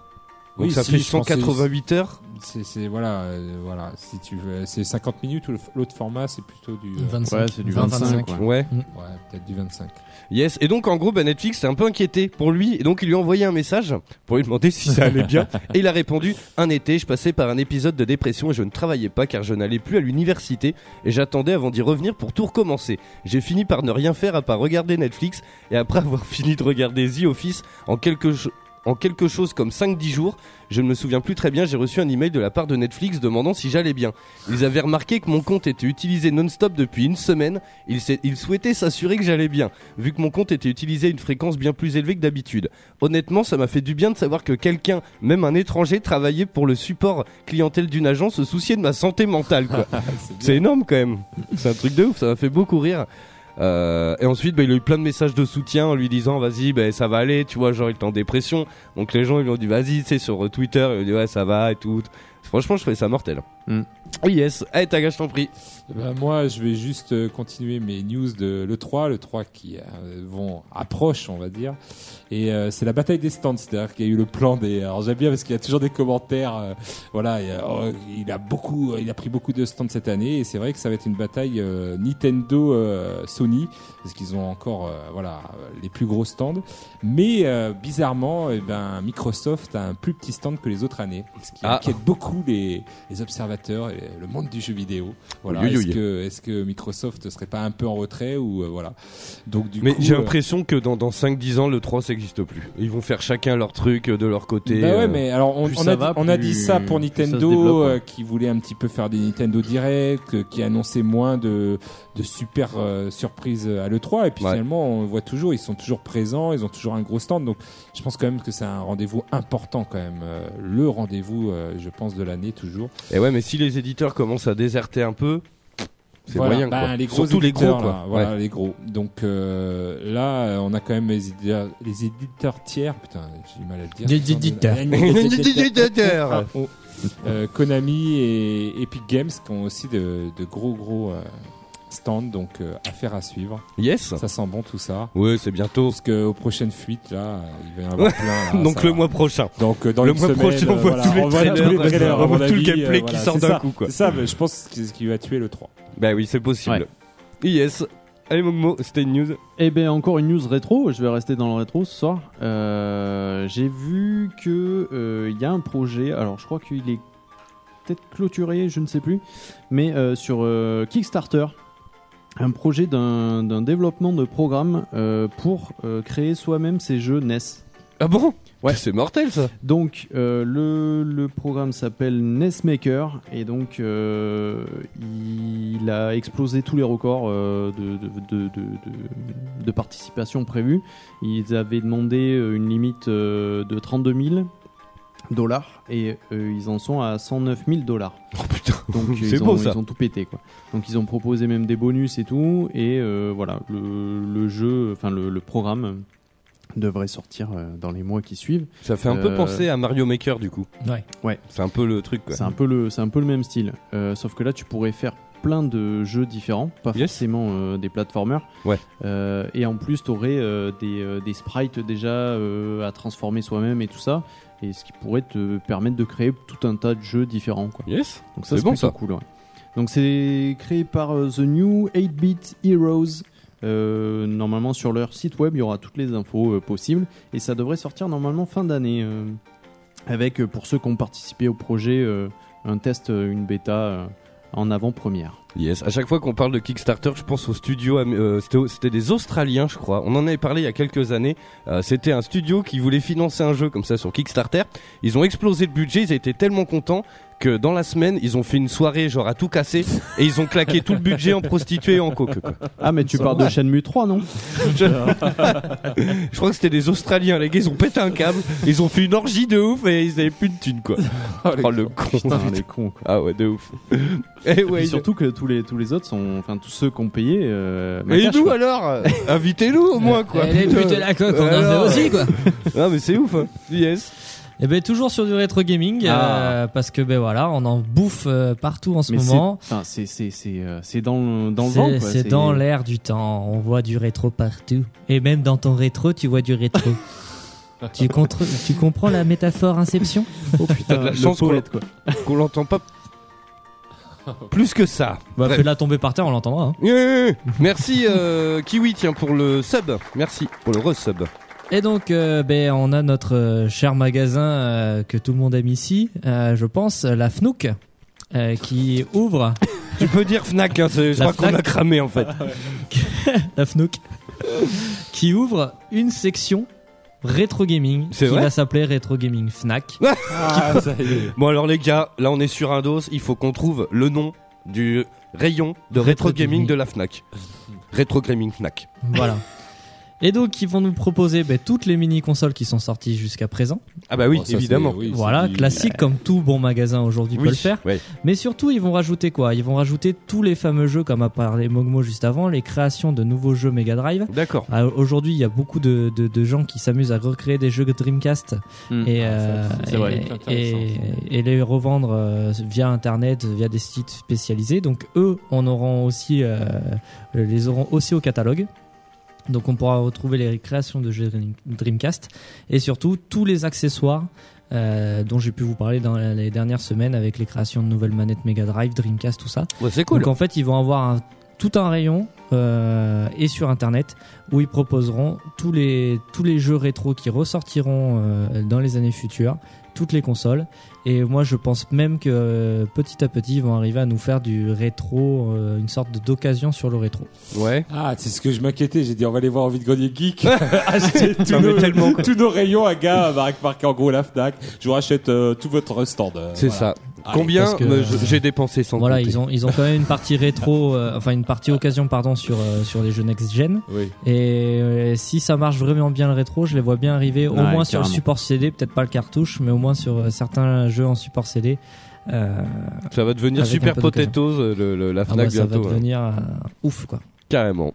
Donc Oui, ça si, fait je pense que 188 heures. C'est, voilà, euh, voilà. Si tu veux, c'est 50 minutes ou l'autre format, c'est plutôt du. euh, 25. Ouais, c'est du 20, 25. ouais. Ouais. ouais, peut-être du 25. Yes. Et donc en gros, bah, Netflix s'est un peu inquiété pour lui. Et donc il lui a envoyé un message pour lui demander si ça allait bien. et il a répondu Un été, je passais par un épisode de dépression et je ne travaillais pas car je n'allais plus à l'université. Et j'attendais avant d'y revenir pour tout recommencer. J'ai fini par ne rien faire à part regarder Netflix. Et après avoir fini de regarder The Office en quelque cho- en quelque chose comme 5-10 jours, je ne me souviens plus très bien, j'ai reçu un email de la part de Netflix demandant si j'allais bien. Ils avaient remarqué que mon compte était utilisé non-stop depuis une semaine, ils, ils souhaitaient s'assurer que j'allais bien, vu que mon compte était utilisé à une fréquence bien plus élevée que d'habitude. Honnêtement, ça m'a fait du bien de savoir que quelqu'un, même un étranger, travaillait pour le support clientèle d'une agence, se souciait de ma santé mentale. C'est énorme quand même. C'est un truc de ouf, ça m'a fait beaucoup rire. Euh, et ensuite, bah, il a eu plein de messages de soutien en lui disant vas-y, bah, ça va aller, tu vois, genre il est en dépression. Donc les gens ils lui ont dit vas-y, sais, sur Twitter, il a dit ouais, ça va et tout. Franchement, je trouvais ça mortel. Mm. Oh yes, allez, ta je t'en prie. Ben, moi, je vais juste euh, continuer mes news de l'E3, l'E3 qui euh, vont approche, on va dire. Et euh, c'est la bataille des stands, c'est-à-dire qu'il y a eu le plan des. Alors j'aime bien parce qu'il y a toujours des commentaires. euh, voilà, il, y a, oh, il a beaucoup, il a pris beaucoup de stands cette année, et c'est vrai que ça va être une bataille euh, Nintendo euh, Sony parce qu'ils ont encore, euh, voilà, euh, les plus gros stands. Mais euh, bizarrement, eh ben Microsoft a un plus petit stand que les autres années, ce qui Ah. inquiète beaucoup les, les observateurs et le monde du jeu vidéo. Voilà, Oui, oui, est-ce oui. que est-ce que Microsoft serait pas un peu en retrait ou euh, voilà. Donc du Mais j'ai euh, l'impression que dans, dans 5-10 ans, le 3 ça n'existe plus. Ils vont faire chacun leur truc euh, de leur côté. Bah ouais, euh. mais alors on, on a, va, dit, on a dit ça pour plus ça Nintendo développe, ouais. qui voulait un petit peu faire des Nintendo Direct, qui annonçait moins de, de super euh, surprises à l'E3 et puis Ouais. finalement on voit toujours, ils sont toujours présents, ils ont toujours un gros stand donc je pense quand même que c'est un rendez-vous important quand même, euh, le rendez-vous euh, je pense de l'année toujours. Et ouais, mais si les éditeurs commencent à déserter un peu, c'est Voilà, moyen. bah, quoi. les gros Surtout les gros, quoi. là, voilà les gros. Donc euh, là on a quand même les éditeurs, les éditeurs tiers, putain j'ai du mal à le dire. Les éditeurs. Éditeurs. Oh. Konami et Epic Games qui ont aussi de, de gros gros euh, stands, donc euh, affaire à suivre. Yes. Ça sent bon tout ça. Ouais, c'est bientôt. Parce qu'aux prochaines fuites, là, euh, il va y en avoir plein. là, Donc le va. mois prochain. Donc euh, dans le une mois semaine, prochain, on euh, voit voilà, tous les on voit trailers, tous les trailers, on voit tout le gameplay euh, qui sort d'un coup, quoi. C'est ça, je pense que c'est ce qui va tuer le 3. Bah oui, c'est possible. Yes. Allez, Mogmo, c'était une news. Eh ben encore une news rétro, je vais rester dans le rétro ce soir. Euh, J'ai vu que euh, il y a un projet, alors je crois qu'il est peut-être clôturé, je ne sais plus, mais euh, sur euh, Kickstarter, un projet d'un développement de programme euh, pour euh, créer soi-même ses jeux NES. Ah bon? Ouais. C'est mortel ça. Donc euh, le, le programme s'appelle NES Maker et donc il a explosé tous les records de, de, de, de- de- de participation prévus. Ils avaient demandé une limite de 32 000 dollars et euh, ils en sont à 109 000 dollars. Oh putain, Donc c'est ils, beau ont, ça. ils ont tout pété quoi. Donc ils ont proposé même des bonus et tout et euh, voilà le, le jeu, enfin le, le programme euh, devrait sortir euh, dans les mois qui suivent. Ça fait un peu penser à Mario Maker du coup. Ouais. Ouais. C'est un peu le truc quoi. C'est un peu le c'est un peu le même style. Euh, sauf que là tu pourrais faire plein de jeux différents, pas Yes. forcément euh, des platformers. Ouais. Euh, et en plus tu aurais des, euh, des sprites déjà euh, à transformer soi-même et tout ça. Et ce qui pourrait te permettre de créer tout un tas de jeux différents. Quoi. Yes. Donc ça C'est bon, ça. cool. ouais. Donc c'est créé par euh, The New 8-Bit Heroes. Euh, normalement sur leur site web il y aura toutes les infos euh, possibles et ça devrait sortir normalement fin d'année avec pour ceux qui ont participé au projet un test, une bêta en avant-première. Yes, à chaque fois qu'on parle de Kickstarter, je pense au studio, euh, c'était des Australiens, je crois. On en avait parlé il y a quelques années. Euh, c'était un studio qui voulait financer un jeu comme ça sur Kickstarter. Ils ont explosé le budget, ils étaient tellement contents que dans la semaine, ils ont fait une soirée genre à tout casser et ils ont claqué tout le budget en prostituées et en coke. Quoi. Ah mais tu parles de Shenmue 3 non Je crois que c'était des Australiens, les gars, ils ont pété un câble, ils ont fait une orgie de ouf et ils avaient plus de thunes quoi. Oh, le con. Putain les cons quoi. Ah ouais, de ouf. Et Et ouais, surtout que tous les, tous les autres sont, enfin tous ceux qui ont payé. Euh, Et nous quoi. alors Invitez-nous au moins quoi. Elle est pute la coque, on en aussi quoi. Ah mais c'est ouf. Hein. Yes. Et ben toujours sur du rétro gaming euh, parce que ben voilà, on en bouffe euh, partout en ce Mais moment. enfin, c'est, c'est, c'est, euh, c'est dans le, dans le C'est- vent quoi. C'est dans l'air du temps. On voit du rétro partout. Et même dans ton rétro, tu vois du rétro. tu, contre- tu comprends la métaphore Inception? Oh putain, de la chance qu'on-. Qu'on l'entend pas plus que ça. Bah fais-la tomber par terre, on l'entendra. hein. Yeah. Merci euh, Kiwi tiens pour le sub. Merci pour le resub. Et donc, euh, ben, on a notre euh, cher magasin euh, que tout le monde aime ici, euh, je pense, la euh, qui ouvre Tu peux dire Fnac, hein, je La crois qu'on a cramé en fait. la FNOOK, qui ouvre une section rétro gaming qui va s'appeler Rétro Gaming Fnac. Ah, ça y est. Bon alors les gars, là on est sur un dos, il faut qu'on trouve le nom du rayon de rétro Rétro gaming gaming. de la Fnac. Rétro gaming Fnac. Voilà. Et donc, ils vont nous proposer ben, toutes les mini consoles qui sont sorties jusqu'à présent. Ah bah oui, Bon, ça, évidemment. oui, voilà, classique comme tout bon magasin aujourd'hui peut le faire. ouais. Mais surtout, ils vont rajouter quoi? Ils vont rajouter tous les fameux jeux, comme a parlé Mogmo juste avant, les créations de nouveaux jeux Mega Drive. D'accord. Ah, Aujourd'hui, il y a beaucoup de, de- de gens qui s'amusent à recréer des jeux Dreamcast Hmm. et, Ah, ça, euh, et les revendre euh, via Internet, via des sites spécialisés. Donc eux, on auront aussi, euh, les auront aussi au catalogue. Donc on pourra retrouver les créations de jeux Dreamcast et surtout tous les accessoires euh, dont j'ai pu vous parler dans les dernières semaines avec les créations de nouvelles manettes Mega Drive, Dreamcast, tout ça. Ouais, c'est cool. Donc en fait, ils vont avoir un- tout un rayon euh, et sur internet où ils proposeront tous les tous les jeux rétro qui ressortiront euh, dans les années futures, toutes les consoles. Et moi, je pense même que euh, petit à petit, ils vont arriver à nous faire du rétro, euh, une sorte d'occasion sur le rétro. Ouais. Ah, c'est ce que je m'inquiétais. J'ai dit, on va aller voir en vide grenier geek. acheter tous, Non, mais nos, tellement, quoi. tous nos rayons à gars, avec marqué en gros la Fnac. Je vous rachète euh, tout votre stand. euh, C'est voilà. ça. Allez. Combien euh, j'ai dépensé sans voilà, compter. ils ont ils ont quand même une partie rétro, euh, enfin une partie occasion pardon sur euh, sur les jeux next gen. Oui. Et euh, si ça marche vraiment bien le rétro, je les vois bien arriver au Ouais, moins sur le support CD, peut-être pas le cartouche, mais au moins sur certains jeux en support CD. Ça va devenir super potatoes le, le- la ah Fnac bah, ça va bientôt. hein. devenir ouf quoi. Carrément.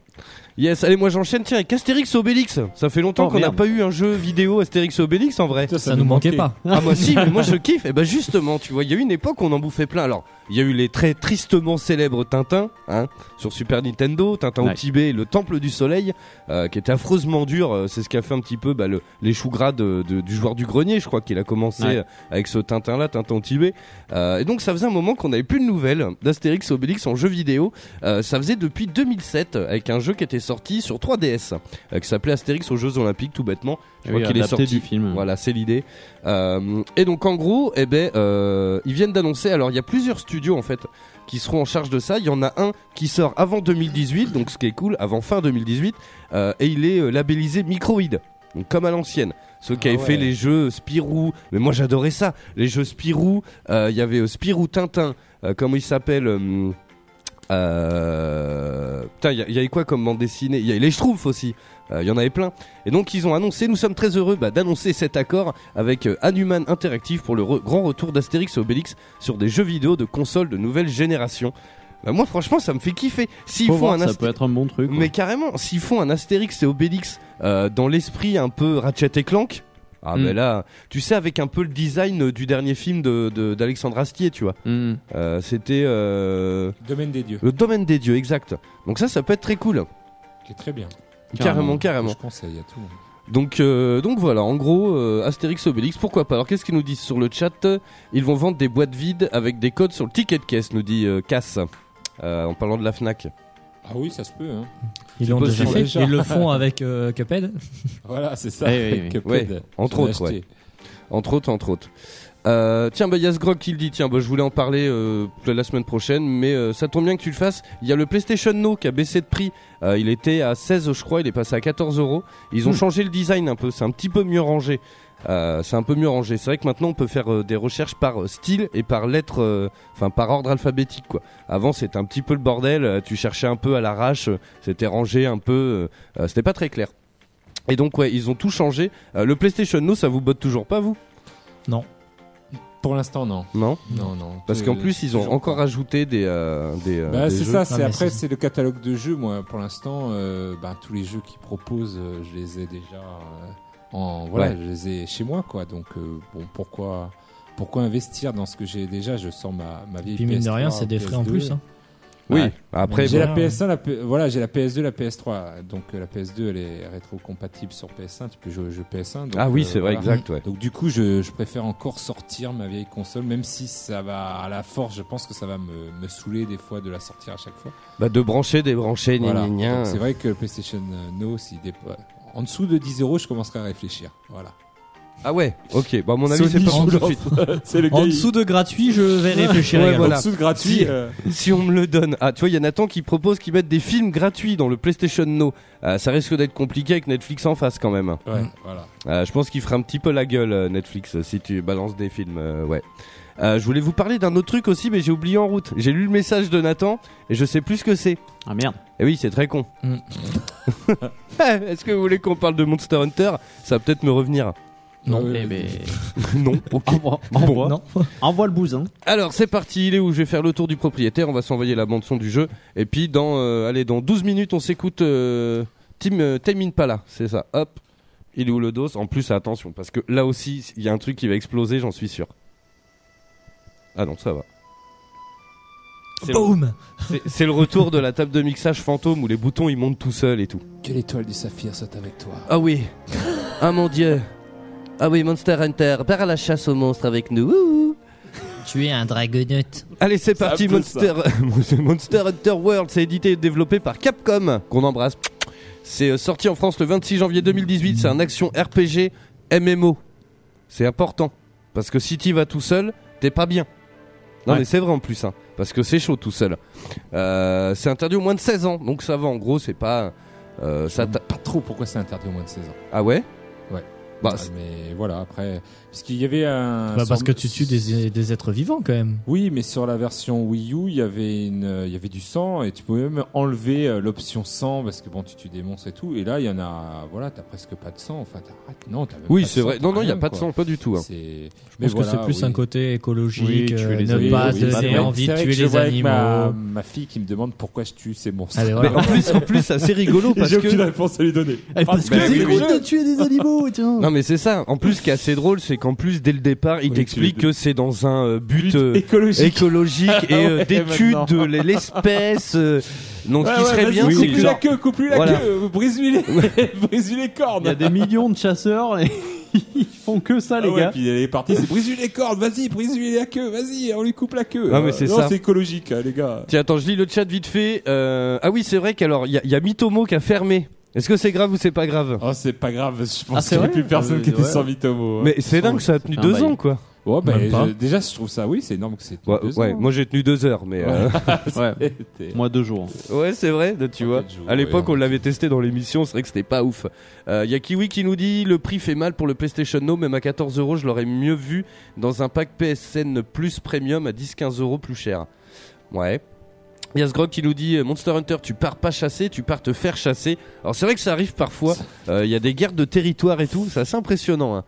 Yes, allez, moi j'enchaîne. Tiens, avec Astérix Obélix. Ça fait longtemps Oh, qu'on n'a pas eu un jeu vidéo Astérix Obélix en vrai. Ça, Ça, nous manquait pas. Ah moi si, mais moi je kiffe. Et bah justement, tu vois, il y a eu une époque où on en bouffait plein. Alors, il y a eu les très tristement célèbres Tintin, hein, sur Super Nintendo, Tintin au Ouais. Tibet, et le Temple du Soleil, euh, qui était affreusement dur. Euh, C'est ce qui a fait un petit peu bah, le, les choux gras de- de- du joueur du grenier, je crois qu'il a commencé Ouais. euh, avec ce Tintin-là, Tintin au Tibet. Euh, et donc ça faisait un moment qu'on n'avait plus de nouvelles d'Astérix Obélix en jeu vidéo. Euh, ça faisait depuis 2007 avec un jeu qui était sorti sur 3DS, euh, qui s'appelait Astérix aux Jeux Olympiques, tout bêtement. Je crois Oui, qu'il est sorti du film. voilà, c'est l'idée. Euh, et donc en gros, eh ben, euh, ils viennent d'annoncer. Alors il y a plusieurs studios en fait qui seront en charge de ça. Il y en a un qui sort avant 2018, donc ce qui est cool, avant fin 2018, euh, et il est labellisé Microïd, donc comme à l'ancienne. Ceux qui Ah avaient ouais. fait les jeux Spirou, mais moi j'adorais ça. Les jeux Spirou, euh, il y avait euh, Spirou Tintin, euh, comment il s'appelle euh, Euh... Putain, il y, a- avait quoi comme bande dessinée? Il y avait les Schtroumpfs aussi. Euh, Il y en avait plein. Et donc ils ont annoncé, nous sommes très heureux bah, d'annoncer cet accord avec euh, Hanuman Interactive pour le re- grand retour d'Astérix et Obélix sur des jeux vidéo de consoles de nouvelle génération. Bah, moi franchement ça me fait kiffer. S'ils Faut font voir, un ça peut être un bon truc. mais carrément, s'ils font un Astérix et Obélix euh, dans l'esprit un peu Ratchet et Clank, ah Mm. ben là, tu sais avec un peu le design du dernier film de de- d'Alexandre Astier, tu vois. Hmm. Euh, C'était euh, Domaine des dieux, le domaine des dieux, exact. Donc ça, ça peut être très cool. qui est très bien. Carrément, carrément. Je conseille à tout. le monde. Donc, euh, donc voilà, en gros, euh, Astérix Obélix, pourquoi pas Alors qu'est-ce qu'ils nous disent sur le chat? Ils vont vendre des boîtes vides avec des codes sur le ticket de caisse, nous dit euh, Cass, euh, en parlant de la Fnac. Ah oui, ça se peut. Hein. Ils l'ont déjà possible. fait. Déjà. Ils le font avec euh, Cuphead. Voilà, c'est ça. Eh oui. Cuphead, Ouais, entre autres. Entre autres, entre autres. Euh, tiens, bah, il y a ce grog qui le dit. Tiens, bah, je voulais en parler euh, la semaine prochaine, mais euh, ça tombe bien que tu le fasses. Il y a le PlayStation No qui a baissé de prix. Euh, il était à 16, je crois, il est passé à 14 euros. Ils ont Hmm. changé le design un peu, c'est un petit peu mieux rangé. Euh, c'est un peu mieux rangé. C'est vrai que maintenant on peut faire euh, des recherches par euh, style et par lettre, euh, enfin par ordre alphabétique quoi. Avant c'était un petit peu le bordel. euh, tu cherchais un peu à l'arrache, euh, c'était rangé un peu, euh, euh, c'était pas très clair. Et donc ouais, ils ont tout changé. Euh, le PlayStation No, ça vous botte toujours pas vous? Pour l'instant, non. Non? Non, non. Parce qu'en plus, ils ont encore pas. ajouté des, euh, des, Bah, des c'est ça, c'est mais après c'est- c'est le catalogue de jeux moi pour l'instant euh, bah, tous les jeux qu'ils proposent euh, je les ai déjà euh, en voilà, Ouais. je les ai chez moi quoi. Donc euh, bon pourquoi pourquoi investir dans ce que j'ai déjà? Je sens ma ma vieille Puis mine de PS3, rien, c'est des frais en PS2. plus. hein. Oui, Ouais. après, j'ai bon, la PS1, la P- voilà, j'ai la PS2, la PS3. Donc euh, la PS2, elle est rétro-compatible sur PS1. Tu peux jouer au jeu PS1. donc, ah oui, euh, c'est vrai, voilà. exact. Ouais. Donc du coup, je, je préfère encore sortir ma vieille console, même si ça va à la force. Je pense que ça va me, me saouler des fois de la sortir à chaque fois. Bah, de brancher, débrancher, gna Voilà. gna gna. Donc, C'est vrai que le PlayStation No, s'il dé- ouais. En dessous de 10 euros, je commencerai à réfléchir. Voilà. Ah ouais, ok. Bah, à mon avis, c'est Sony, pas je pour tout de suite. c'est le En dessous de gratuit, je vais réfléchir. Ouais, également. voilà. En dessous de gratuit. Si. euh, Si on me le donne. Ah, tu vois, il y a Nathan qui propose qu'ils mettent des films gratuits dans le PlayStation No. Euh, ça risque d'être compliqué avec Netflix en face quand même. ouais, voilà. Euh, je pense qu'il fera un petit peu la gueule, euh, Netflix, si tu balances des films. euh, ouais. Euh, je voulais vous parler d'un autre truc aussi, mais j'ai oublié en route. J'ai lu le message de Nathan et je sais plus ce que c'est. Ah merde. Et oui, c'est très con. Mm. Est-ce que vous voulez qu'on parle de Monster Hunter? Ça va peut-être me revenir. Non. Ouais, Eh ben, non, ok. envoie, envoie, Non. envoie le bousin. Alors c'est parti, il est où? Je vais faire le tour du propriétaire, on va s'envoyer la bande son du jeu. Et puis dans, euh, allez, dans 12 minutes, on s'écoute euh, Tim, euh, Tame Impala, c'est ça. Hop, il est où le dos? En plus, attention, parce que là aussi, il y a un truc qui va exploser, j'en suis sûr. Ah non, ça va. C'est le, Boum c'est- le retour de la table de mixage fantôme où les boutons ils montent tout seuls et tout. Que l'étoile du saphir soit avec toi. Ah oui Ah mon dieu Ah oui, Monster Hunter, pars à la chasse aux monstres avec nous Tu es un dragonette. Allez, c'est parti, Monster... Monster Hunter World, c'est édité et développé par Capcom, qu'on embrasse. C'est euh, sorti en France le 26 janvier 2018, c'est un action RPG MMO. C'est important, parce que si tu vas tout seul, t'es pas bien. Non Ouais. mais c'est vrai en plus, hein, parce que c'est chaud tout seul. Euh, c'est interdit au moins de 16 ans, donc ça va, en gros, c'est pas... euh, ça t'a- pas trop pourquoi c'est interdit au moins de 16 ans. ah Ouais? Bah, Ah, c'est- mais voilà, après. Puisqu'il y avait un. Bah, parce sur- que tu tues des, des êtres vivants quand même. Oui, mais sur la version Wii U, il y avait une, euh, il y avait du sang et tu pouvais même enlever euh, l'option sang parce que bon, tu tues des monstres et tout. Et là, il y en a, voilà, t'as presque pas de sang. Enfin, t'as, non, t'as même oui, c'est vrai. Non, non, il n'y a pas de sang, pas du tout. hein. C'est, Je pense que c'est plus un côté écologique, Oui, tuer euh, les ne pas oui, donner envie de tuer les animaux. Ma, ma fille qui me demande pourquoi je tue ces monstres. Allez, Mais en plus, en plus, c'est assez rigolo parce J'ai que... aucune réponse à lui donner. Parce Bah, que c'est cool. de tuer des animaux, tiens. Non mais c'est ça. En plus, ce qui est assez drôle, c'est qu'en plus dès le départ, il Oui, tu les- que c'est dans un euh, but, euh, écologique. écologique et euh, Ouais, d'étude maintenant. de l'espèce. euh, donc, ce qui ouais, serait bien, c'est lui que la genre, queue, coupe lui la Voilà. queue, brise-lui les, brise-lui les cornes. Il y a des millions de chasseurs et ils font que ça, les Ah ouais, gars. puis elle est partie, c'est brise-lui les cornes, vas-y, brise-lui la queue, vas-y, on lui coupe la queue. Ah, mais c'est non, ça. c'est écologique, hein, les gars. Tiens, attends, je lis le chat vite fait. Euh, Ah oui, c'est vrai qu'alors il y, a- il y a Mitomo qui a fermé. Est-ce que c'est grave ou c'est pas grave Oh, c'est pas grave, je Ah, pense c'est qu'il n'y a plus personne Euh, qui était sans Mitomo. hein. Mais c'est dingue, ça a tenu deux ans quoi. ouais, bah, Même pas. je- déjà, je trouve ça, oui, c'est énorme que c'est Ouais, deux ouais, ans. moi j'ai tenu deux heures, mais euh, Ouais. C'était- Moi, deux jours. ouais, c'est vrai. Tu vois, quatre jours, à l'époque ouais, on on- l'avait testé dans l'émission, c'est vrai que c'était pas ouf. Il y a Kiwi qui nous dit le prix fait mal pour le PlayStation No, même à 14 euros, je l'aurais mieux vu dans un pack PSN Plus Premium à 10-15 euros plus cher. Ouais. Il y a ce grog qui nous dit euh, Monster Hunter, tu pars pas chasser, tu pars te faire chasser. Alors c'est vrai que ça arrive parfois. Euh, Il y a des guerres de territoire et tout, c'est assez impressionnant. hein.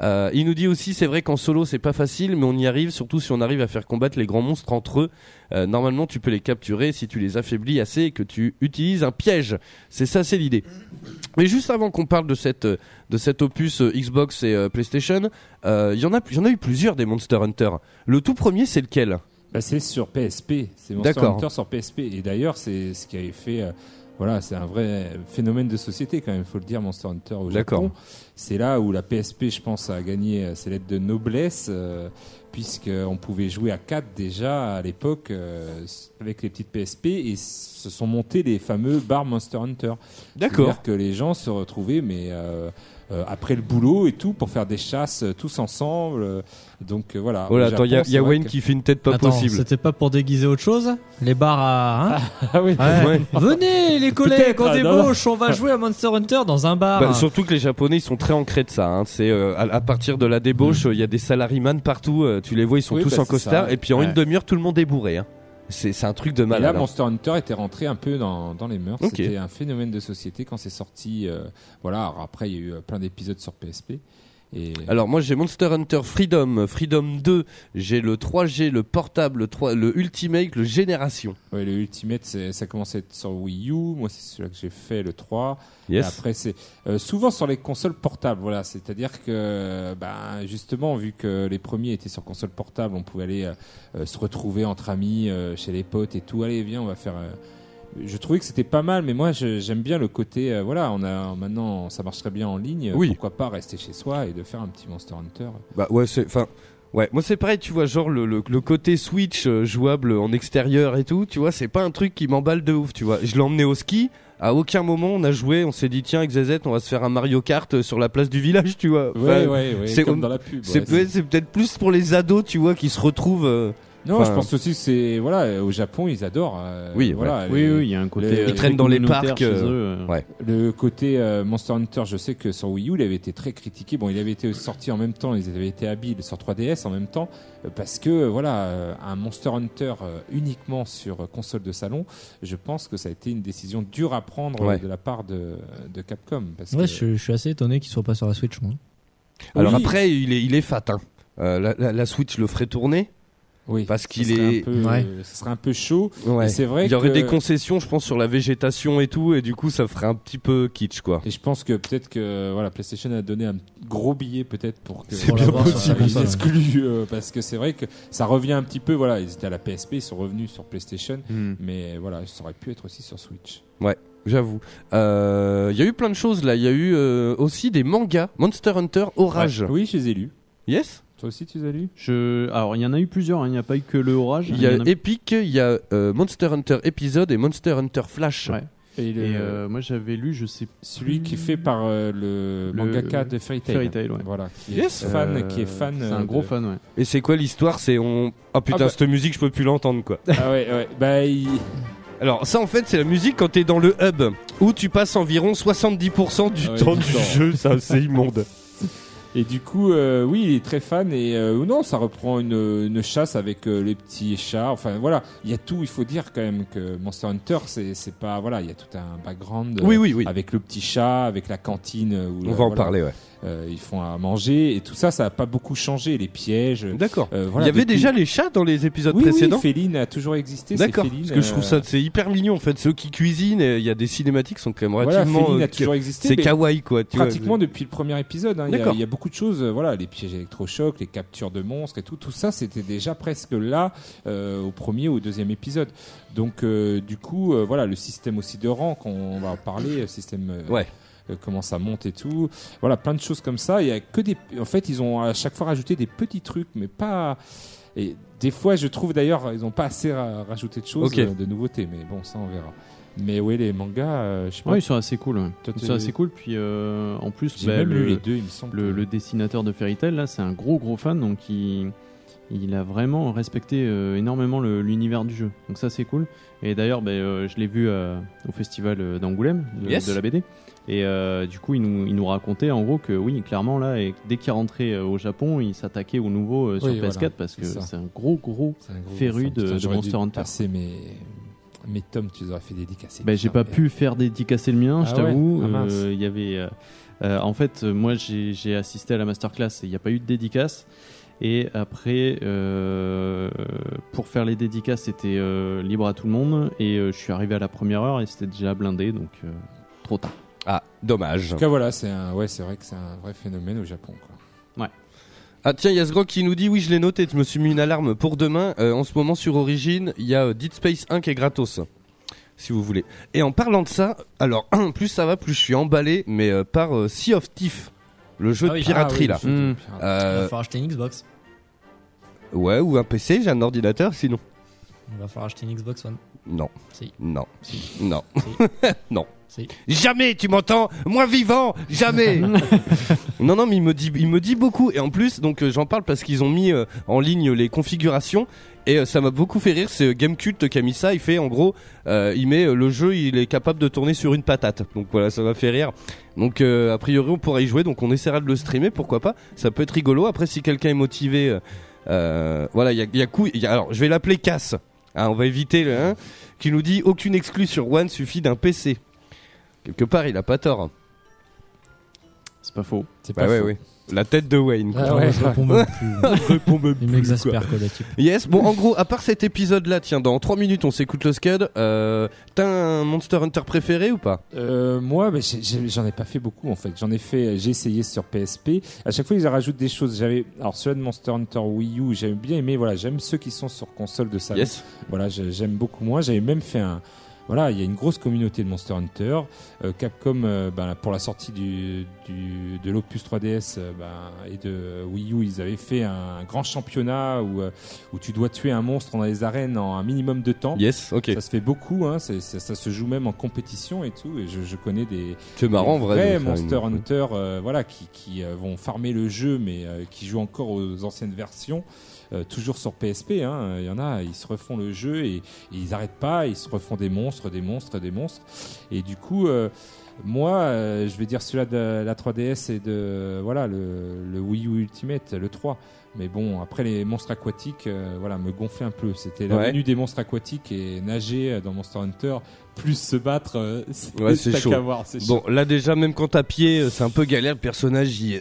Euh, il nous dit aussi, c'est vrai qu'en solo c'est pas facile, mais on y arrive, surtout si on arrive à faire combattre les grands monstres entre eux. Normalement, tu peux les capturer si tu les affaiblis assez et que tu utilises un piège. C'est ça, c'est l'idée. Mais juste avant qu'on parle de cette de cet opus Xbox et PlayStation, il y en a y en a eu plusieurs des Monster Hunter. Le tout premier, c'est lequel? Bah, c'est sur PSP, c'est Monster. Hunter sur PSP. Et d'ailleurs, c'est ce qui avait fait. euh, voilà, c'est un vrai phénomène de société quand même, faut le dire, Monster Hunter au D'accord. Japon. C'est là où la PSP, je pense, a gagné euh, ses lettres de noblesse, euh, puisqu'on pouvait jouer à 4 déjà à l'époque euh, avec les petites PSP et se sont montés les fameux bars Monster Hunter. D'accord. C'est-à-dire que les gens se retrouvaient, mais euh, euh, après le boulot et tout, pour faire des chasses euh, tous ensemble. euh, Donc euh, voilà. Là, Au attends, il y a, Wayne que- qui fait une tête pas Attends, possible. c'était pas pour déguiser autre chose Les bars à. hein Ah oui. Ouais. Ouais. Venez les collègues, on ah, débauche, on va jouer à Monster Hunter dans un bar. Bah, surtout que les Japonais ils sont très ancrés de ça. hein. C'est euh, à, à partir de la débauche, il y a des salaryman partout. euh, tu les vois, ils sont Oui, tous bah, en costard. ça. Et puis en Ouais. une demi-heure, tout le monde est bourré. Hein. C'est un truc de Et malade. là, hein. Monster Hunter était rentré un peu dans, dans les mœurs. Ok. C'était un phénomène de société quand c'est sorti. euh, voilà. Alors après, il y a eu euh, plein d'épisodes sur PSP. Et Alors moi j'ai Monster Hunter Freedom, Freedom 2, j'ai le 3G, le portable, le, 3, le Ultimate, le Génération. ouais, le Ultimate, ça commençait à être sur Wii U. Moi, c'est celui-là que j'ai fait, le 3. Et Yes. après, c'est euh, souvent sur les consoles portables. Voilà, c'est-à-dire que, ben, justement, vu que les premiers étaient sur console portable, on pouvait aller euh, euh, se retrouver entre amis, euh, chez les potes et tout. Allez, viens, on va faire. Je trouvais que c'était pas mal, mais moi, j'aime bien le côté. euh, voilà, on a maintenant, ça marcherait bien en ligne. Oui. Pourquoi pas rester chez soi et de faire un petit Monster Hunter? Bah ouais, c'est enfin ouais, moi c'est pareil, tu vois, genre le, le, le côté Switch euh, jouable en extérieur et tout, tu vois, c'est pas un truc qui m'emballe de ouf, tu vois. Je l'ai emmené au ski, à aucun moment on a joué, on s'est dit tiens avec ZZ, on va se faire un Mario Kart euh, sur la place du village, tu vois. Enfin, Ouais, ouais, ouais. c'est- Comme dans la pub. C'est ouais, peut- c'est peut-être plus pour les ados, tu vois, qui se retrouvent euh, Non, Enfin, je pense aussi que c'est voilà au Japon ils adorent. euh, Oui, voilà. Oui, les- oui, il y a un côté. les- euh, Ils traînent dans les parcs, chez euh, eux, euh. ouais. Le côté euh, Monster Hunter, je sais que sur Wii U, il avait été très critiqué. Bon, il avait été sorti en même temps, ils avaient été habiles sur 3DS en même temps, parce que voilà, un Monster Hunter uniquement sur console de salon, je pense que ça a été une décision dure à prendre Ouais. de la part de, de Capcom. Parce Ouais, que, je, je suis assez étonné qu'il soit pas sur la Switch. moi. Alors Oui. après, il est, il est fat. Hein. Euh, la, la- la Switch le ferait tourner. Oui, parce qu'il est- peu, Ouais. euh, ça serait un peu chaud. Ouais. C'est vrai il y aurait que- des concessions, je pense, sur la végétation et tout, et du coup, ça ferait un petit peu kitsch, quoi. Et je pense que peut-être que voilà, PlayStation a donné un gros billet peut-être pour que C'est bien possible. ouais. excluent euh, parce que c'est vrai que ça revient un petit peu voilà ils étaient à la PSP ils sont revenus sur PlayStation Hmm. mais voilà ça aurait pu être aussi sur Switch J'avoue. Euh, Il y a eu plein de choses là. Il y a eu euh, aussi des mangas. Monster Hunter Orage. oui je les ai lus Yes? Toi aussi tu les as lus Je... Alors, il y en a eu plusieurs, hein, il n'y a pas eu que le orage. Il y a en a- Epic, il y a euh, Monster Hunter Episode et Monster Hunter Flash. Ouais. et, le- Et euh, moi, j'avais lu, je sais celui qui est fait par euh, le, Le- mangaka de Fairy Tail Fairy Tail, ouais. voilà qui Yes. est fan Euh, qui est fan C'est un gros fan, ouais. Et c'est quoi l'histoire? C'est on. Oh putain, Ah bah- cette musique, je peux plus l'entendre quoi. ah ouais ouais bah il- Alors ça, en fait, c'est la musique quand t'es dans le hub où tu passes environ 70% du Ah ouais, temps du du temps. jeu. Ça, c'est immonde. Et du coup, euh, oui, il est très fan et euh, non, ça reprend une, une chasse avec euh, les petits chats. Enfin voilà, il y a tout. Il faut dire quand même que Monster Hunter, c'est pas voilà, il y a tout un background. euh, Oui, oui, oui. Avec le petit chat, avec la cantine euh, où On euh, va en voilà, parler, ouais. Euh, ils font à manger et tout ça, ça a pas beaucoup changé. Les pièges. D'accord. euh, Il voilà, y avait depuis- déjà les chats dans les épisodes oui, précédents. Oui, Féline a toujours existé. D'accord. Parce que je trouve ça euh, c'est hyper mignon en fait. Ceux qui cuisinent, il y a des cinématiques qui sont quand même Voilà, relativement. Féline euh, a toujours existé. c'est kawaii quoi. Tu vois. pratiquement depuis le premier épisode. hein. Il y a- D'accord. il y, a beaucoup de choses, euh, voilà, les pièges électrochocs, les captures de monstres et tout, tout ça, c'était déjà presque là euh, au premier ou au deuxième épisode. Donc, euh, du coup, euh, voilà, le système aussi de rang, qu'on va en parler, le système. euh, Ouais. Euh, comment ça monte et tout, voilà, plein de choses comme ça. Il y a que des, en fait, ils ont à chaque fois rajouté des petits trucs, mais pas. Et des fois, je trouve d'ailleurs, ils n'ont pas assez ra- rajouté de choses, euh, de nouveautés. Mais bon, ça, on verra. Mais oui, les mangas, euh, je sais pas. Ouais, ils sont assez cool. ouais. Ils sont assez cool. Puis euh, en plus, bah, même le, lu les deux, il me semble. le, le dessinateur de Fairy Tail, là, c'est un gros gros fan, donc il, il a vraiment respecté euh, énormément l'univers du jeu. Donc ça, c'est cool. Et d'ailleurs, bah, je l'ai vu au festival d'Angoulême de, Yes. de la BD. Et euh, du coup, il nous, il nous racontait en gros que oui, clairement là, et dès qu'il rentré euh, au Japon, il s'attaquait au nouveau euh, sur Oui, PS4 voilà, parce que c'est un gros gros féru de- de Monster Hunter. mes, Mais Tom, tu les aurais fait dédicacer. Bah, j'ai pas mais- pu faire dédicacer le mien, je Ah ouais t'avoue. Ah. Euh, Il y avait, en fait, moi j'ai assisté à la masterclass et il n'y a pas eu de dédicace. Et après, euh, pour faire les dédicaces, c'était euh, libre à tout le monde. Et euh, je suis arrivé à la première heure et c'était déjà blindé, donc trop tard. Ah, dommage. En tout cas, voilà, c'est un... ouais, c'est vrai que c'est un vrai phénomène au Japon. Quoi. Ah tiens, il y a ce gros qui nous dit oui, je l'ai noté, je me suis mis une alarme pour demain. Euh, en ce moment sur Origin, il y a euh, Dead Space 1 qui est gratos. Si vous voulez. Et en parlant de ça, alors plus ça va, plus je suis emballé, mais euh, par euh, Sea of Thief, le jeu Ah de piraterie Ah là. oui, le jeu de Hmm. pirate. Il va falloir acheter une Xbox. ouais, ou un PC, j'ai un ordinateur sinon. Il va falloir acheter une Xbox One. Non. Si. Non. Si. Non. Si. non. Jamais, tu m'entends Moi vivant, jamais. non, non, mais il me dit, il me dit beaucoup. Et en plus, donc euh, j'en parle parce qu'ils ont mis euh, en ligne les configurations. Et euh, ça m'a beaucoup fait rire. C'est Gamecult qui a mis ça. Il fait, en gros, il met le jeu, il est capable de tourner sur une patate. Donc voilà, ça m'a fait rire. Donc a priori, on pourra y jouer. Donc on essaiera de le streamer, pourquoi pas? Ça peut être rigolo. Après, si quelqu'un est motivé, voilà, il y a, y a coup. il y a- alors, je vais l'appeler Cass. Hein, on va éviter le. hein, qui nous dit aucune exclue sur One suffit d'un PC. Quelque part, il a pas tort. C'est pas faux. C'est Bah pas ouais, faux. ouais. La tête de Wayne. quoi. Ah ouais. je réponds même plus. Il m'exaspère, quoi, le type. Yes, bon en gros, à part cet épisode-là, tiens, dans 3 minutes on s'écoute le Scud, euh, t'as un Monster Hunter préféré ou pas? Euh, moi, bah, j'ai- j'ai- j'en ai pas fait beaucoup en fait. J'en ai fait, j'ai essayé sur PSP. À chaque fois, ils rajoutent des choses. J'avais, alors celui de Monster Hunter Wii U, j'aime bien aimé. Voilà, j'aime ceux qui sont sur console de salon. Yes. Voilà, j'ai- j'aime beaucoup moins. J'avais même fait un. Voilà, il y a une grosse communauté de Monster Hunter. Euh, Capcom, euh, ben, pour la sortie du, du- de l'Opus 3DS euh, ben, et de Wii U, ils avaient fait un grand championnat où, euh, où tu dois tuer un monstre dans les arènes en un minimum de temps. Yes, ok. Ça se fait beaucoup, hein, ça, ça se joue même en compétition et tout. Et je, je connais des, marrant des vrai. vrais faire Monster une- Hunter, euh, voilà, qui, qui euh, vont farmer le jeu, mais euh, qui jouent encore aux anciennes versions, euh, toujours sur PSP. hein. Il y en a, ils se refont le jeu et, et ils arrêtent pas, ils se refont des monstres, des monstres, des monstres. Et du coup, euh, moi, euh, je vais dire celui-là de la 3DS et de voilà le, le Wii U Ultimate, le 3. Mais bon, après les monstres aquatiques, euh, voilà, me gonflaient un peu. C'était la Ouais. venue des monstres aquatiques et nager euh, dans Monster Hunter, plus se battre, euh, c'est Ouais, chaud. voir, c'est Bon, chaud. là déjà, même quand t'as pied, c'est un peu galère. Le personnage, il-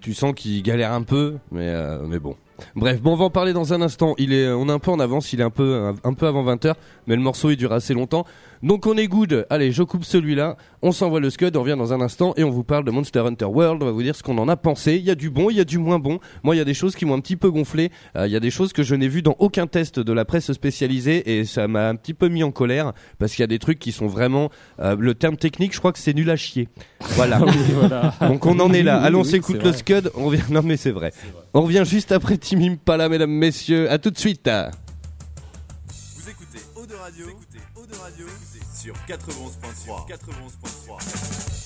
tu sens qu'il galère un peu, mais euh, mais bon. Bref, bon, on va en parler dans un instant. Il est, on est un peu en avance, il est un peu un, un peu avant 20h, mais le morceau il dure assez longtemps. Donc on est good. Allez, je coupe celui-là. On s'envoie le scud, on revient dans un instant et on vous parle de Monster Hunter World. On va vous dire ce qu'on en a pensé. Il y a du bon, il y a du moins bon. Moi, il y a des choses qui m'ont un petit peu gonflé. Euh, Il y a des choses que je n'ai vues dans aucun test de la presse spécialisée et ça m'a un petit peu mis en colère parce qu'il y a des trucs qui sont vraiment euh, le terme technique. Je crois que c'est nul à chier. Voilà. voilà. Donc on en est là. Allons, on oui, s'écoute le. Scud. On revient. Non mais c'est vrai. On revient juste après Tim Impala, mesdames, messieurs. À tout de suite. Vous écoutez Eau de Radio, vous écoutez Eau de Radio sur 91.3. 91.3.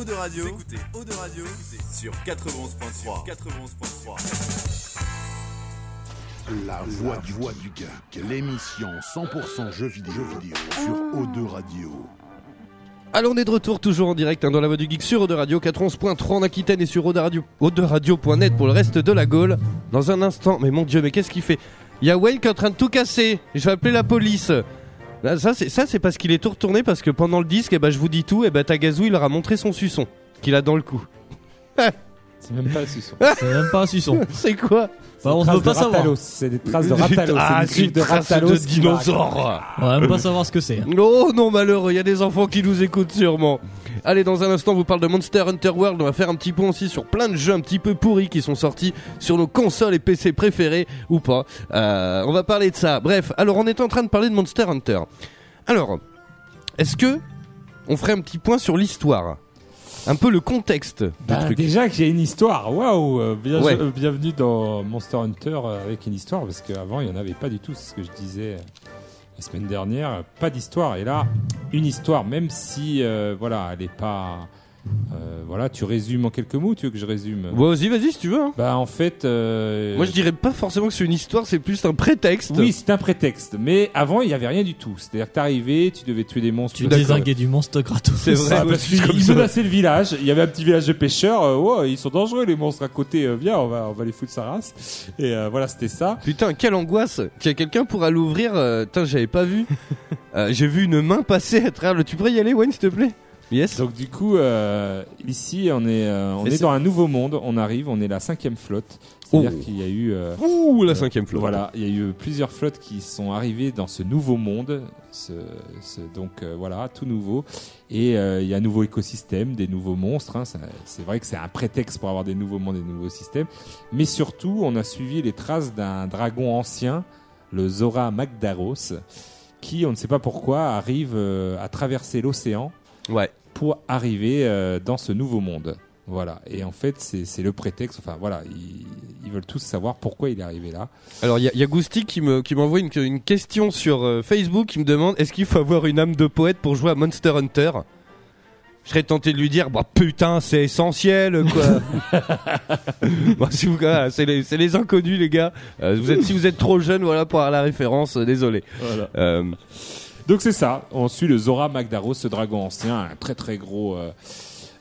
Eau de Radio, vous écoutez Eau de Radio sur 91.3. 91.3. La voix du, voix du geek, l'émission 100% jeux vidéo, vidéo sur O2 Radio. Alors on est de retour toujours en direct hein, dans la voix du geek sur Ode Radio 91.3 en Aquitaine et sur Radio, Radio.net pour le reste de la Gaule. Dans un instant, mais mon dieu, mais qu'est-ce qu'il fait? Il y a Wayne qui est en train de tout casser. Je vais appeler la police. Ça c'est parce qu'il est tout retourné parce que pendant le disque, eh ben, je vous dis tout, et ben Tagazu il leur a montré son suçon qu'il a dans le cou. C'est même pas suçon. C'est même pas un suçon. c'est quoi Bah, on ne peut pas savoir. C'est des traces de Ratalos. Ah, c'est une de trace Ratalos. de dinosaure. On va même pas savoir ce que c'est. Oh non malheureux, il y a des enfants qui nous écoutent sûrement. Allez, dans un instant, on vous parle de Monster Hunter World. On va faire un petit point aussi sur plein de jeux un petit peu pourris qui sont sortis sur nos consoles et PC préférés ou pas. Euh, on va parler de ça. Bref, alors on est en train de parler de Monster Hunter. Alors, est-ce que on ferait un petit point sur l'histoire? Un peu le contexte du Bah, truc. déjà que j'ai une histoire, waouh euh, bien- Ouais. euh, Bienvenue dans Monster Hunter euh, avec une histoire, parce qu'avant il n'y en avait pas du tout, c'est ce que je disais la semaine dernière, pas d'histoire. Et là, une histoire, même si, euh, voilà, elle est pas... euh, voilà, tu résumes en quelques mots, tu veux que je résume? Ouais, vas-y, vas-y si tu veux. hein. Bah en fait... euh, Moi, je dirais pas forcément que c'est une histoire, c'est plus un prétexte. Oui, c'est un prétexte, mais avant il n'y avait rien du tout. C'est-à-dire que t'arrivais, tu devais tuer des monstres. Tu désinguais du monstre gratos. C'est vrai. Ah, parce qu'ils ça. menaçaient le village. Il y avait un petit village de pêcheurs. euh, oh, ils sont dangereux les monstres à côté. euh, viens, on va, on va les foutre sa race. Et euh, voilà, c'était ça. Putain, quelle angoisse Tiens, quelqu'un pourra l'ouvrir euh, Putain, j'avais pas vu. Euh, J'ai vu une main passer à travers le... Tu pourrais y aller, Wayne, s'il te plaît? Yes Donc du coup, euh, ici, on est, euh, on est dans un nouveau monde. On arrive, on est la cinquième flotte. C'est-à-dire Oh. qu'il y a eu, euh, Ouh, la cinquième flotte. voilà, il y a eu plusieurs flottes qui sont arrivées dans ce nouveau monde. Ce, ce- donc euh, voilà, tout nouveau. Et euh, il y a un nouveau écosystème, des nouveaux monstres. hein. C'est vrai que c'est un prétexte pour avoir des nouveaux mondes, des nouveaux systèmes. Mais surtout, on a suivi les traces d'un dragon ancien, le Zora Magdaros, qui, on ne sait pas pourquoi, arrive euh, à traverser l'océan Ouais. Pour arriver euh, dans ce nouveau monde. Voilà. Et en fait, c'est le prétexte. Enfin, voilà. Ils, ils veulent tous savoir pourquoi il est arrivé là. Alors, il y, a- il y a Goustic qui me qui m'envoie une, une question sur euh, Facebook qui me demande est-ce qu'il faut avoir une âme de poète pour jouer à Monster Hunter? Je serais tenté de lui dire, bah putain, c'est essentiel, quoi. Bon, si vous, voilà, c'est les, inconnus, les gars. Euh, vous êtes, si vous êtes trop jeune, voilà, pour avoir la référence, euh, désolé. Euh, Donc c'est ça. On suit le Zora Magdaros, ce dragon ancien, un très très gros euh,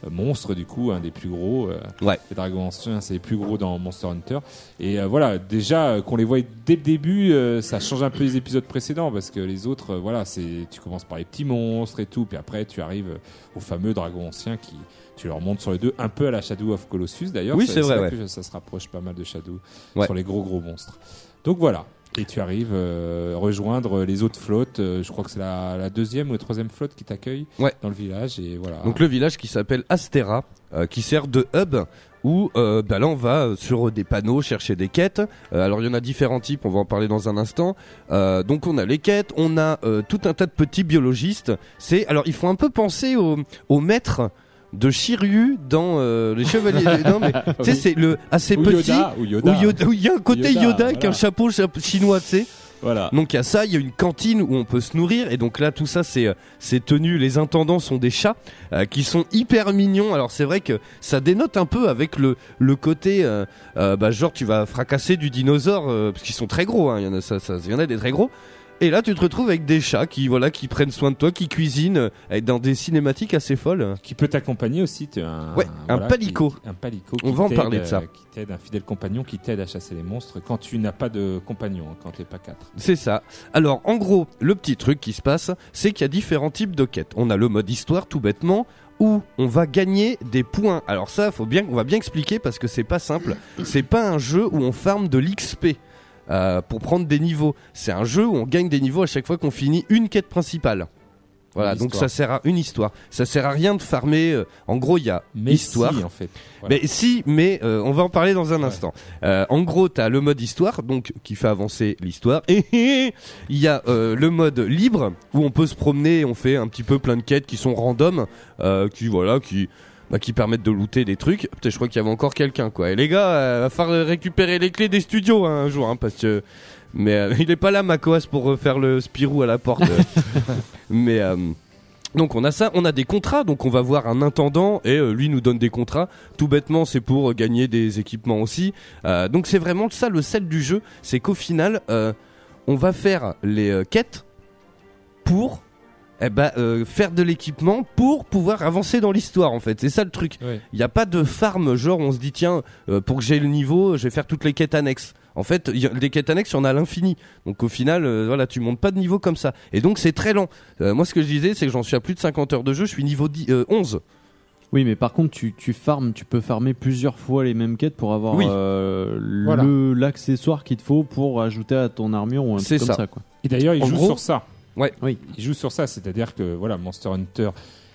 monstre du coup, un des plus gros. euh, Ouais. Les dragons anciens, c'est les plus gros dans Monster Hunter. Et euh, voilà, déjà qu'on les voit dès le début, ça change un peu les épisodes précédents parce que les autres, voilà, c'est tu commences par les petits monstres et tout, puis après tu arrives au fameux dragon ancien qui tu leur montes sur les deux, un peu à la Shadow of Colossus d'ailleurs. Oui, c'est vrai, ouais. que ça se rapproche pas mal de Shadow Ouais. sur les gros gros monstres. Donc voilà. Et tu arrives euh, rejoindre les autres flottes. euh, je crois que c'est la, la deuxième ou la troisième flotte qui t'accueille Ouais. dans le village. Et voilà. Donc le village qui s'appelle Astera, euh, qui sert de hub où euh, bah là on va sur des panneaux chercher des quêtes. Euh, alors il y en a différents types, on va en parler dans un instant. Euh, donc on a les quêtes, on a euh, tout un tas de petits biologistes. C'est alors il faut un peu penser au, au maître de Shiryu dans euh, les Chevaliers. non mais tu sais c'est le assez ou petit. Yoda, ou Où Yoda. Où il y a un côté Yoda, Yoda, avec voilà. un chapeau cha- chinois, tu sais. Voilà. Donc il y a ça, il y a une cantine où on peut se nourrir et donc là tout ça c'est euh, c'est tenu. Les intendants sont des chats euh, qui sont hyper mignons. Alors c'est vrai que ça dénote un peu avec le le côté euh, euh, bah genre tu vas fracasser du dinosaure parce qu'ils sont très gros. hein. Il y en a ça, ça il y en a des très gros. Et là tu te retrouves avec des chats qui voilà qui prennent soin de toi, qui cuisinent euh, dans des cinématiques assez folles. Qui peut t'accompagner aussi. tu as Un, Ouais, un palico. qui- un palico. On qui va en t'aide, parler de ça. euh, Qui t'aide, un fidèle compagnon qui t'aide à chasser les monstres quand tu n'as pas de compagnon, hein, quand t'es pas quatre. C'est ça. Alors, en gros, le petit truc qui se passe, c'est qu'il y a différents types de quêtes. On a le mode histoire, tout bêtement, où on va gagner des points. Alors ça, faut bien, on va bien expliquer parce que c'est pas simple. C'est pas un jeu où on farme de l'XP. Euh, pour prendre des niveaux, c'est un jeu où on gagne des niveaux à chaque fois qu'on finit une quête principale. Voilà, donc ça sert à une histoire. Ça sert à rien de farmer. euh, en gros, il y a Mais histoire. si, en fait. Voilà. Mais si, mais euh, on va en parler dans un instant. Euh, en gros, t'as le mode histoire, donc qui fait avancer l'histoire, et il y a euh, le mode libre où on peut se promener, on fait un petit peu plein de quêtes qui sont random, euh, qui voilà, qui bah, qui permettent de looter des trucs. Peut-être, je crois qu'il y avait encore quelqu'un, quoi. Et les gars, euh, va falloir récupérer les clés des studios hein, un jour, hein, parce que mais euh, il est pas là, Macoas, pour refaire le Spirou à la porte. mais euh, Donc on a ça, on a des contrats, donc on va voir un intendant et euh, lui nous donne des contrats. Tout bêtement, c'est pour euh, gagner des équipements aussi. Euh, donc c'est vraiment ça le sel du jeu, c'est qu'au final, on va faire les quêtes pour eh ben, euh, faire de l'équipement pour pouvoir avancer dans l'histoire en fait. C'est ça le truc. Ouais. Il n'y a pas de farm genre on se dit tiens euh, pour que j'ai le niveau je vais faire toutes les quêtes annexes. En fait, y a- des quêtes annexes, il y en a à l'infini. Donc au final, euh, voilà, tu montes pas de niveau comme ça. Et donc c'est très lent. Euh, moi, ce que je disais, c'est que j'en suis à plus de 50 heures de jeu. Je suis niveau 10, euh, 11. Oui, mais par contre, tu, tu farmes, tu peux farmer plusieurs fois les mêmes quêtes pour avoir Oui. euh, Voilà. le l'accessoire qu'il te faut pour ajouter à ton armure ou un C'est truc comme ça. ça. quoi. Et d'ailleurs, il En joue gros- sur ça. Ouais. Oui. Il joue sur ça, c'est-à-dire que voilà, Monster Hunter.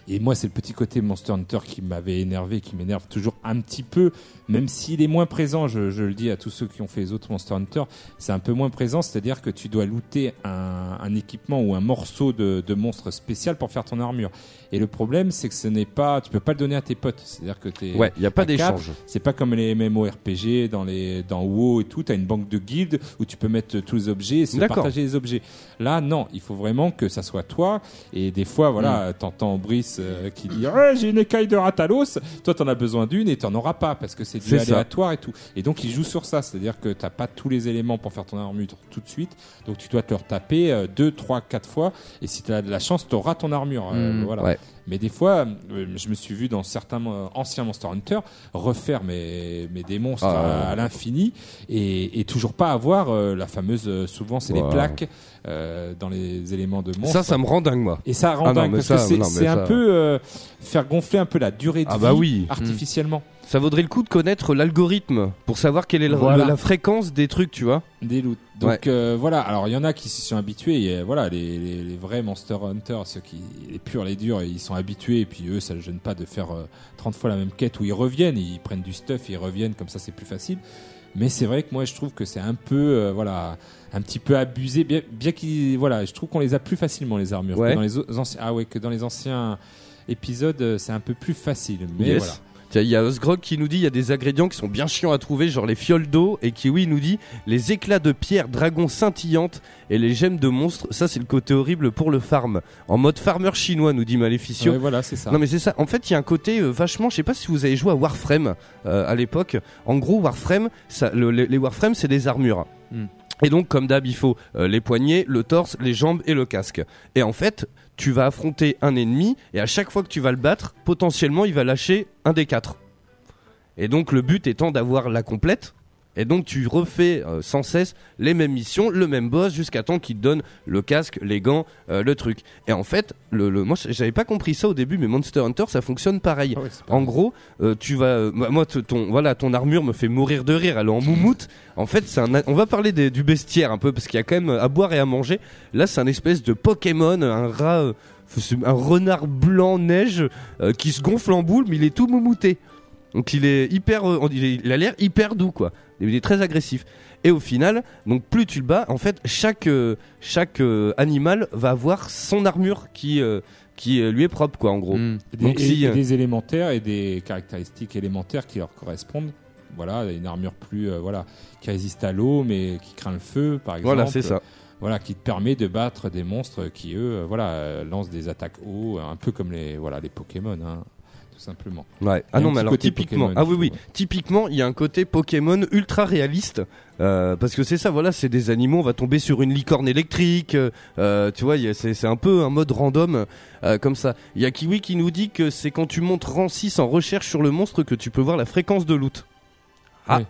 Et moi, c'est le petit côté Monster Hunter qui m'avait énervé, qui m'énerve toujours un petit peu, même s'il est moins présent. Je, je le dis à tous ceux qui ont fait les autres Monster Hunter, c'est un peu moins présent, c'est-à-dire que tu dois looter un, un équipement ou un morceau de, de monstre spécial pour faire ton armure. Et le problème, c'est que ce n'est pas, tu peux pas le donner à tes potes. C'est-à-dire que t'es, Ouais, il y a pas d'échange. c'est pas comme les MMORPG dans les dans WoW et tout, t'as une banque de guildes où tu peux mettre tous les objets et se partager les objets. Là non, il faut vraiment que ça soit toi et des fois voilà, Mm. t'entends Brice euh, qui dit ouais, j'ai une écaille de Ratalos, toi t'en as besoin d'une et t'en auras pas parce que c'est du ça. aléatoire et tout. Et donc il joue sur ça, c'est-à-dire que t'as pas tous les éléments pour faire ton armure tout de suite, donc tu dois te le retaper euh, deux, trois, quatre fois et si t'as de la chance, t'auras ton armure. Euh, Mm. voilà. Ouais. Mais des fois, euh, je me suis vu dans certains anciens Monster Hunter refaire mes, mes des monstres Ah. à, à l'infini et, et toujours pas avoir euh, la fameuse. euh, souvent, c'est Wow. les plaques euh, dans les éléments de monstres. Ça, ça me rend dingue, moi. et ça rend Ah dingue parce ça, que c'est un ça- peu euh, faire gonfler un peu la durée de Ah vie bah oui. artificiellement Ça vaudrait le coup de connaître l'algorithme pour savoir quelle est la, Voilà. la fréquence des trucs, tu vois. des loots. Donc euh, voilà, alors il y en a qui s'y sont habitués. Et, euh, voilà, les, les, les vrais Monster Hunter, ceux qui les purs, les durs, ils sont habitués. Et puis eux, ça ne gêne pas de faire euh, 30 fois la même quête où ils reviennent, ils prennent du stuff, ils reviennent comme ça, c'est plus facile. Mais c'est vrai que moi, je trouve que c'est un peu, euh, voilà, un petit peu abusé. Bien, bien qu'ils, voilà, je trouve qu'on les a plus facilement les armures Ouais. que dans les au- anciens. Ah ouais, que dans les anciens épisodes, c'est un peu plus facile. Mais Yes. voilà. Il y a Osgrog qui nous dit il y a des ingrédients qui sont bien chiants à trouver, genre les fioles d'eau, et Kiwi nous dit les éclats de pierre dragon scintillantes et les gemmes de monstres. Ça, c'est le côté horrible pour le farm. En mode farmer chinois, nous dit Maleficio. Ouais, voilà, c'est ça. Non mais c'est ça. En fait, il y a un côté euh, vachement. Je sais pas si vous avez joué à Warframe euh, à l'époque. En gros, Warframe, ça, le- les, les Warframe, c'est des armures. Hmm. Et donc, comme d'hab, il faut euh, les poignets, le torse, les jambes et le casque. Et en fait, tu vas affronter un ennemi et à chaque fois que tu vas le battre, potentiellement, il va lâcher un des quatre. Et donc, le but étant d'avoir la complète. Et donc tu refais euh, sans cesse les mêmes missions, le même boss jusqu'à temps qu'il te donne le casque, les gants, euh, le truc. Et en fait, le, le- moi j'avais pas compris ça au début, mais Monster Hunter ça fonctionne pareil. Ah ouais, En gros, euh, tu vas, moi ton voilà ton armure me fait mourir de rire, elle est en moumoute. En fait, c'est on va parler des- du bestiaire un peu parce qu'il y a quand même à boire et à manger. Là, c'est un espèce de Pokémon, un rat, un renard blanc neige qui se gonfle en boule, mais il est tout moumouté. Donc il est hyper, il, est- il a l'air hyper doux quoi. Il est très agressif. Et au final, donc plus tu le bats, en fait, chaque euh, chaque euh, animal va avoir son armure qui euh, qui lui est propre quoi en gros. Mm. Des, Donc, et- si, et des élémentaires et des caractéristiques élémentaires qui leur correspondent. Voilà, une armure plus voilà qui résiste à l'eau mais qui craint le feu par exemple. Voilà, c'est ça. Voilà, qui te permet de battre des monstres qui eux voilà lancent des attaques haut, un peu comme les voilà les Pokémon hein, simplement. Ouais. Ah non, mais alors typiquement, Pokémon, ah oui oui, typiquement, il y a un côté Pokémon ultra réaliste euh, parce que c'est ça, voilà, c'est des animaux. On va tomber sur une licorne électrique, euh, tu vois, c'est c'est un peu un mode random euh, comme ça. Il y a Kiwi qui nous dit que c'est quand tu montes rang 6 en recherche sur le monstre que tu peux voir la fréquence de loot. Ah, Oui.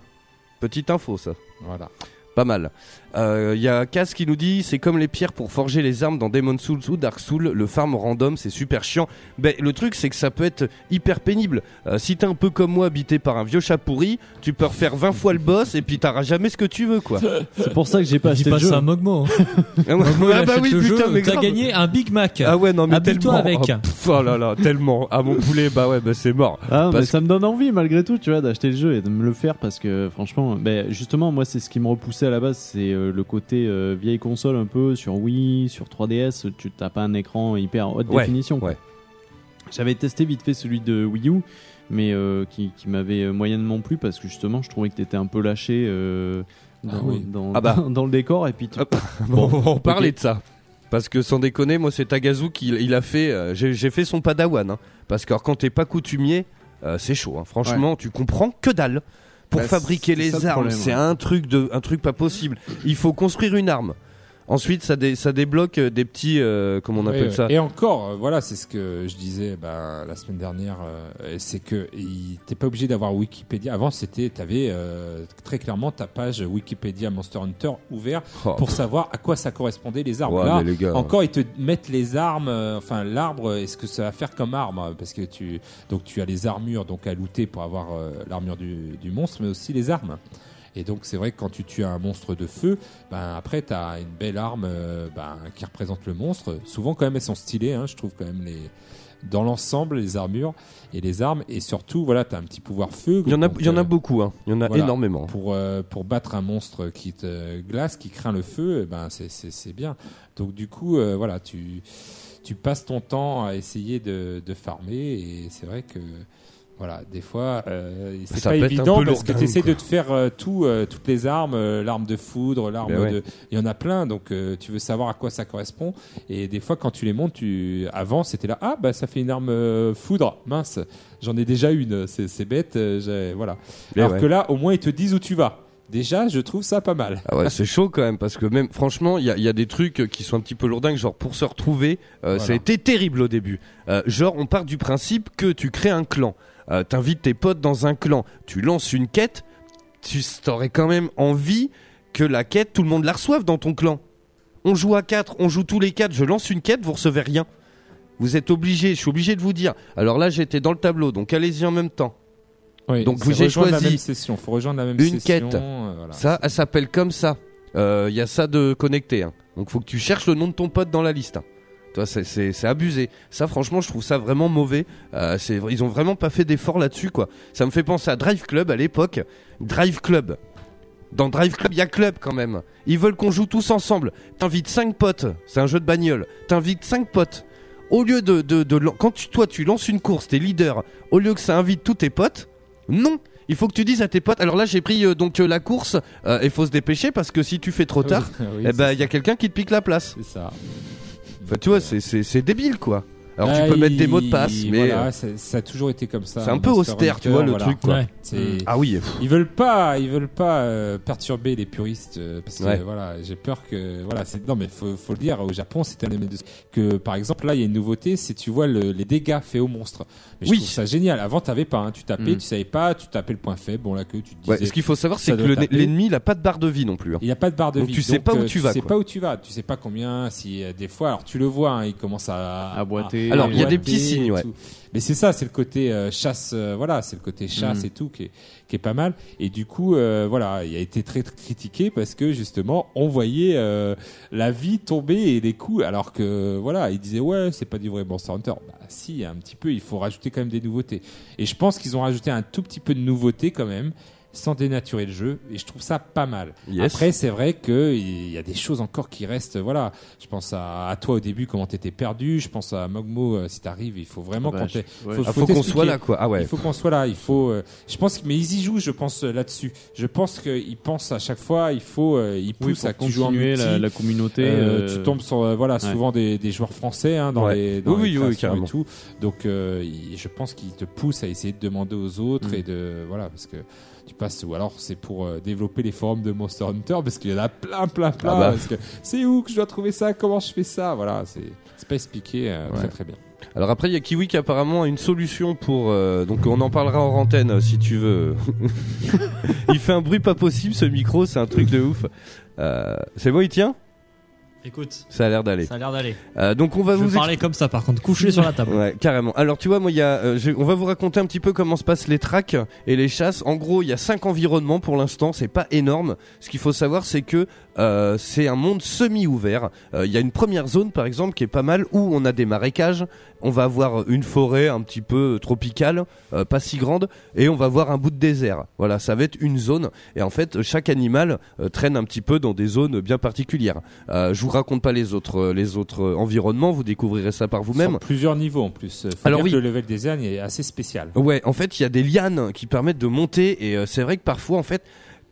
petite info ça. Voilà. Pas mal. Euh, Il y a Kaz qui nous dit c'est comme les pierres pour forger les armes dans Demon Souls ou Dark Souls, le farm random c'est super chiant. Ben, le truc c'est que ça peut être hyper pénible. Euh, si t'es un peu comme moi habité par un vieux chat pourri, tu peux refaire 20 fois le boss et puis t'auras jamais ce que tu veux quoi. C'est pour ça que j'ai pas acheté pas le jeu. ça à Mogmo. hein. Ah Mogmo, ah bah oui, le putain, jeu, mais t'as gagné un Big Mac. Ah ouais non mais tellement. avec. Oh, pff, oh là là tellement. Ah mon poulet bah ouais bah c'est mort. Ah, mais Parce ça me donne envie malgré tout, tu vois, d'acheter le jeu et de me le faire parce que franchement, ben, justement, moi, c'est ce qui me repoussait à la base, c'est le côté euh, vieille console un peu sur Wii, sur 3DS, tu t'as pas un écran hyper haute Ouais, définition. ouais. J'avais testé vite fait celui de Wii U, mais euh, qui, qui m'avait euh, moyennement plu parce que justement, je trouvais que t'étais un peu lâché euh, dans, Ah oui. dans, Ah bah. dans le décor et puis tu- Hop. Bon, on va en parler de ça. Parce que sans déconner, moi c'est Tagazu qui il a fait. euh, J'ai fait son padawan. hein. parce que alors, quand t'es pas coutumier, euh, c'est chaud. hein. Franchement, tu comprends que dalle. Pour Bah, fabriquer les armes, c'est un truc de, un truc pas possible. Il faut construire une arme. Ensuite, ça, dé- ça débloque euh, des petits, euh, comment on appelle ouais. ça Et encore, euh, voilà, c'est ce que je disais bah, la semaine dernière, euh, c'est que t'es pas obligé d'avoir Wikipédia. Avant, c'était, t'avais euh, très clairement ta page Wikipédia Monster Hunter ouvert Oh. pour savoir à quoi ça correspondait les armes. Ouais, Là, mais les gars, encore, ils te mettent les armes, enfin l'arbre, et ce que ça va faire comme arme, euh, parce que tu, donc tu as les armures donc à looter pour avoir l'armure du, du monstre, mais aussi les armes. Et donc c'est vrai que quand tu tues un monstre de feu, ben après tu as une belle arme euh, ben, qui représente le monstre. Souvent quand même elles sont stylées, hein, je trouve quand même les dans l'ensemble les armures et les armes et surtout voilà tu as un petit pouvoir feu. Il y en a, il y en a euh, beaucoup. hein. Il y en a voilà. énormément. pour euh, pour battre un monstre qui te glace, qui craint le feu, eh ben c'est c'est c'est bien. Donc du coup euh, voilà tu tu passes ton temps à essayer de de farmer et c'est vrai que voilà, des fois, euh, c'est pas évident parce que tu essaies de te faire euh, tout, euh, toutes les armes, euh, l'arme de foudre, l'arme Ben ouais. de. Il y en a plein, donc euh, tu veux savoir à quoi ça correspond. Et des fois, quand tu les montes, tu avant c'était là, ah bah ça fait une arme euh, foudre, mince, j'en ai déjà une, c'est bête, voilà. Mais Alors ouais. que là, au moins ils te disent où tu vas. Déjà, je trouve ça pas mal. Ah ouais, c'est chaud quand même parce que même franchement, il y y a des trucs qui sont un petit peu lourdingues, genre pour se retrouver, euh, ça a Voilà. été terrible au début. Euh, genre, on part du principe que tu crées un clan, euh, t'invites tes potes dans un clan, tu lances une quête, tu aurais quand même envie que la quête, tout le monde la reçoive dans ton clan. On joue à 4, on joue tous les quatre, je lance une quête, vous recevez rien. Vous êtes obligé, je suis obligé de vous dire. Alors là, j'étais dans le tableau, donc allez-y en même temps. Donc, C'est j'ai rejoindre la choisi même session. Faut rejoindre la même une session. quête. euh, voilà. Ça, elle s'appelle comme ça. Il y a ça de connecté. hein. Donc faut que tu cherches le nom de ton pote dans la liste. hein. Toi, c'est- abusé. Ça, franchement, je trouve ça vraiment mauvais. Euh, c'est- ils ont vraiment pas fait d'effort là-dessus, quoi. Ça me fait penser à Drive Club à l'époque. Drive Club. Dans Drive Club, il y a club quand même. Ils veulent qu'on joue tous ensemble. T'invites 5 potes. C'est un jeu de bagnole. T'invites 5 potes. Au lieu de, de, quand tu, toi tu lances une course, t'es leader. Au lieu que ça invite tous tes potes, non. Il faut que tu dises à tes potes. Alors là, j'ai pris euh, donc euh, la course. Il faut se dépêcher parce que si tu fais trop tard, Oui, eh ben il y a quelqu'un qui te pique la place. c'est ça. Enfin, tu vois, c'est débile quoi. Alors Ah, tu peux mettre des mots de passe, mais voilà, euh, ça, ça a toujours été comme ça. c'est un peu austère, tu vois le voilà. truc quoi. Ouais. C'est- Ah oui. Ils veulent pas, ils veulent pas euh, perturber les puristes euh, parce que Ouais. voilà, j'ai peur que voilà, non mais faut, faut le dire au Japon, c'est un élément de que par exemple là il y a une nouveauté, c'est tu vois le- les dégâts faits aux monstres. Mais je Oui. trouve ça génial. Avant t'avais pas, hein. tu tapais, Mm. tu savais pas, tu tapais le point faible, bon là que tu te disais. Ouais, ce qu'il faut savoir, c'est que l'ennemi, il a pas de barre de vie non plus. hein. Il n'y a pas de barre de Donc vie. tu sais pas où tu vas, sais quoi. pas où tu vas. Tu sais pas combien. Si des fois, alors tu le vois, hein, il commence à À boiter. Alors, il y a des petits signes, ouais. Mais c'est ça, c'est le côté euh, chasse. euh, voilà, c'est le côté chasse Mm. et tout qui est, qui est pas mal. Et du coup, euh, voilà, il a été très, très critiqué parce que justement, on voyait euh, la vie tomber et les coups. Alors que voilà, il disait ouais, c'est pas du vrai Monster Hunter. Bah si, un petit peu. Il faut rajouter quand même des nouveautés. Et je pense qu'ils ont rajouté un tout petit peu de nouveautés quand même sans dénaturer le jeu et je trouve ça pas mal. Yes. Après c'est vrai que il y a des choses encore qui restent voilà, je pense à, à toi au début comment t'étais perdu, je pense à Mogmo euh, si t'arrives, il faut vraiment Ah bah, qu'on je- t'ait- ouais. Ah, faut qu'on t'expliquer. soit là quoi. Ah ouais. Il faut qu'on soit là, il faut euh, je pense que- mais ils y jouent je pense euh, là-dessus. Je pense qu'ils pensent à chaque fois, il faut euh, ils poussent à continuer multi. la, la communauté. Euh, euh, tu tombes sur euh, voilà ouais. souvent des, des joueurs français hein, dans Ouais. les dans Oui, les oui, et tout donc euh, je pense qu'ils te poussent à essayer de demander aux autres Mm. et de voilà parce que tu passes ou alors c'est pour euh, développer les forums de Monster Hunter parce qu'il y en a plein plein plein Ah bah. parce que c'est où que je dois trouver ça comment je fais ça voilà c'est c'est pas expliqué euh, Ouais. très très bien Alors après, il y a Kiwi qui apparemment a une solution pour. euh, donc on en parlera en antenne euh, si tu veux. il fait un bruit pas possible ce micro, c'est un truc de ouf. Euh, c'est bon, il tient? Écoute, Ça a l'air d'aller. ça a l'air d'aller. Euh, donc on va Je vous parlais comme ça, par contre, couché sur la table. Ouais, carrément. Alors tu vois, moi, il y a, euh, on va vous raconter un petit peu comment se passent les tracks et les chasses. En gros, il y a cinq environnements pour l'instant. C'est pas énorme. Ce qu'il faut savoir, c'est que euh, c'est un monde semi-ouvert. Euh, Il y a une première zone, par exemple, qui est pas mal où on a des marécages. On va avoir une forêt un petit peu tropicale, euh, pas si grande, et on va voir un bout de désert. Voilà, ça va être une zone. Et en fait, chaque animal euh, traîne un petit peu dans des zones bien particulières. Euh, je vous raconte pas les autres, euh, les autres euh, environnements. Vous découvrirez ça par vous-même. Plusieurs niveaux en plus faut Alors oui. que le level design est assez spécial Ouais, en fait, il y a des lianes qui permettent de monter et euh, c'est vrai que parfois, en fait,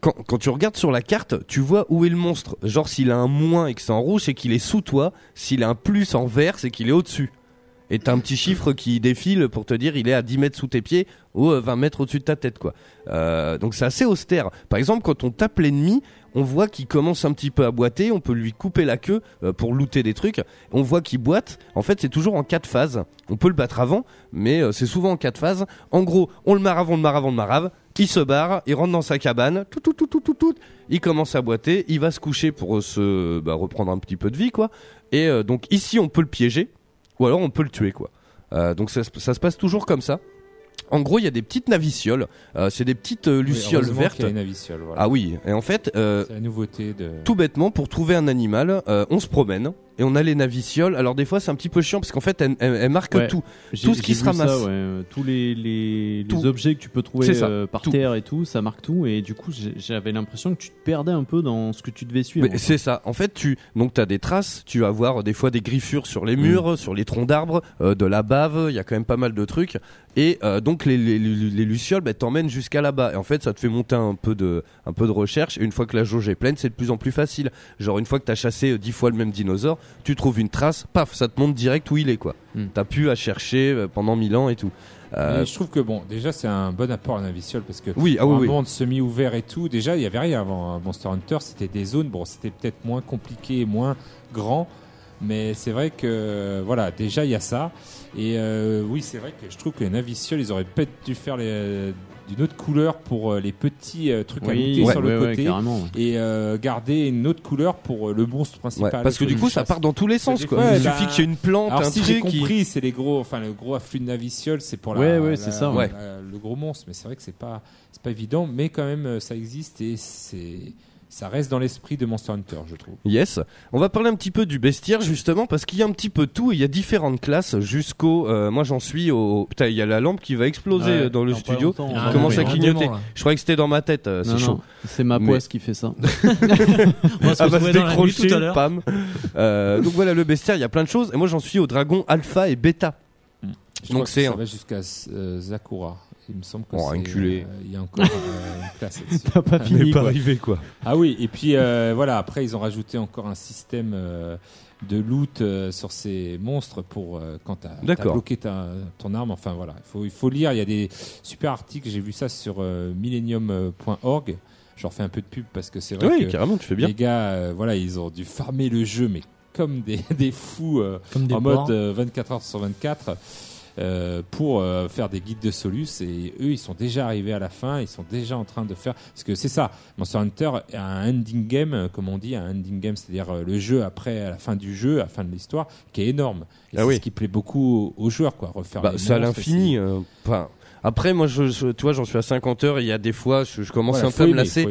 quand, tu regardes sur la carte, tu vois où est le monstre. Genre s'il a un moins et que c'est en rouge, c'est qu'il est sous toi. S'il a un plus en vert, c'est qu'il est au-dessus. Et t'as un petit chiffre qui défile pour te dire il est à 10 mètres sous tes pieds ou euh, 20 mètres au-dessus de ta tête quoi. Euh, donc c'est assez austère. Par exemple quand on tape l'ennemi, on voit qu'il commence un petit peu à boiter, on peut lui couper la queue euh, pour looter des trucs. On voit qu'il boite. En fait c'est toujours en quatre phases. On peut le battre avant, mais euh, c'est souvent en quatre phases. En gros, on le marave, on le marave, on le marave. Il se barre, il rentre dans sa cabane, tout, tout, tout, tout, tout, tout. Il commence à boiter, il va se coucher pour euh, se bah, reprendre un petit peu de vie quoi. Et euh, donc ici on peut le piéger ou alors on peut le tuer quoi. Euh, donc ça, se- ça se passe toujours comme ça. En gros, il y a des petites navicioles, euh, c'est des petites Oui, lucioles heureusement vertes. y a une voilà. Ah oui, et en fait, la nouveauté de. tout bêtement, pour trouver un animal, on se promène et on a les navicioles. Alors des fois, c'est un petit peu chiant parce qu'en fait, elles, elles- elles marquent Ouais. tout. Tout ce qui se ça, ramasse. ouais, euh, tous les, les, les Tout. objets que tu peux trouver euh, par tout. terre et tout, ça marque tout. Et du coup, j'avais l'impression que tu te perdais un peu dans ce que tu devais suivre. C'est ça. En fait, tu donc t'as des traces. Tu vas voir des fois des griffures sur les murs, sur les troncs d'arbres, euh, de la bave. Il y a quand même pas mal de trucs. Et euh, donc les, les, les- les lucioles bah, t'emmènent jusqu'à là-bas. Et en fait, ça te fait monter un peu de un peu de recherche. Et une fois que la jauge est pleine, c'est de plus en plus facile. Genre une fois que t'as chassé euh, dix fois le même dinosaure, tu trouves une trace, paf, ça te montre direct où il est quoi. Hmm. T'as pu à chercher euh, pendant mille ans et tout. Euh, je trouve que bon, déjà c'est un bon apport à Naviciole parce que oui, ah oui, un oui. monde semi-ouvert et tout, déjà il y avait rien avant hein. Monster Hunter, c'était des zones, bon c'était peut-être moins compliqué, moins grand, mais c'est vrai que voilà, déjà il y a ça. Et euh, oui, c'est vrai que je trouve que les Navicioles, ils auraient peut-être dû faire les- d'une autre couleur pour euh, les petits euh, trucs à ouais, sur le côté et euh, garder une autre couleur pour le monstre principal. parce que du coup, ça part dans tous les sens. Quoi. Il bah, suffit qu'il y ait une plante, un si j'ai compris, c'est les gros, enfin le gros afflux de naviciole, c'est pour la, le gros monstre. Mais c'est vrai que c'est pas, c'est pas évident, mais quand même ça existe et c'est, ça reste dans l'esprit de Monster Hunter, je trouve. Yes. On va parler un petit peu du bestiaire justement parce qu'il y a un petit peu tout. et Il y a différentes classes jusqu'au. euh, moi j'en suis au. Putain, il y a la lampe qui va exploser Ouais, euh, dans le studio. longtemps, Il y a on un- va commence à clignoter. Je croyais que c'était dans ma tête. euh, c'est chaud. c'est ma Mais- poisse qui fait ça. On va se Ah bah, décrocher, tout à l'heure. pam. Euh, donc voilà le bestiaire. Il y a plein de choses. Et moi j'en suis au dragon alpha et bêta. Je Donc c'est ça un- va jusqu'à Zakura. Il me semble que Oh, euh, il y a encore euh, une classe là-dessus. T'as pas fini, quoi. arrivé quoi. Ah oui, et puis euh, voilà, après ils ont rajouté encore un système euh, de loot euh, sur ces monstres pour euh, quand t'as as bloqué ta, ton arme. Enfin voilà, il faut, il faut lire, il y a des super articles, j'ai vu ça sur euh, millennium.org. Je leur fais un peu de pub parce que c'est vrai Oui, que carrément, tu fais bien. les gars, euh, voilà, ils ont dû farmer le jeu, mais comme des, des fous euh, Comme des en mode euh, 24 heures sur 24 euh, pour euh, faire des guides de Solus et eux ils sont déjà arrivés à la fin ils sont déjà en train de faire parce que c'est ça Monster Hunter a un ending game euh, comme on dit un ending game c'est-à-dire euh, le jeu après à la fin du jeu à la fin de l'histoire qui est énorme et Ah c'est oui. ce qui plaît beaucoup aux, joueurs quoi refaire Bah, c'est à l'infini. euh, Enfin, après, moi, je, je- tu vois, j'en suis à 50 heures. et Il y a des fois, je, commence Voilà, un peu à me lasser.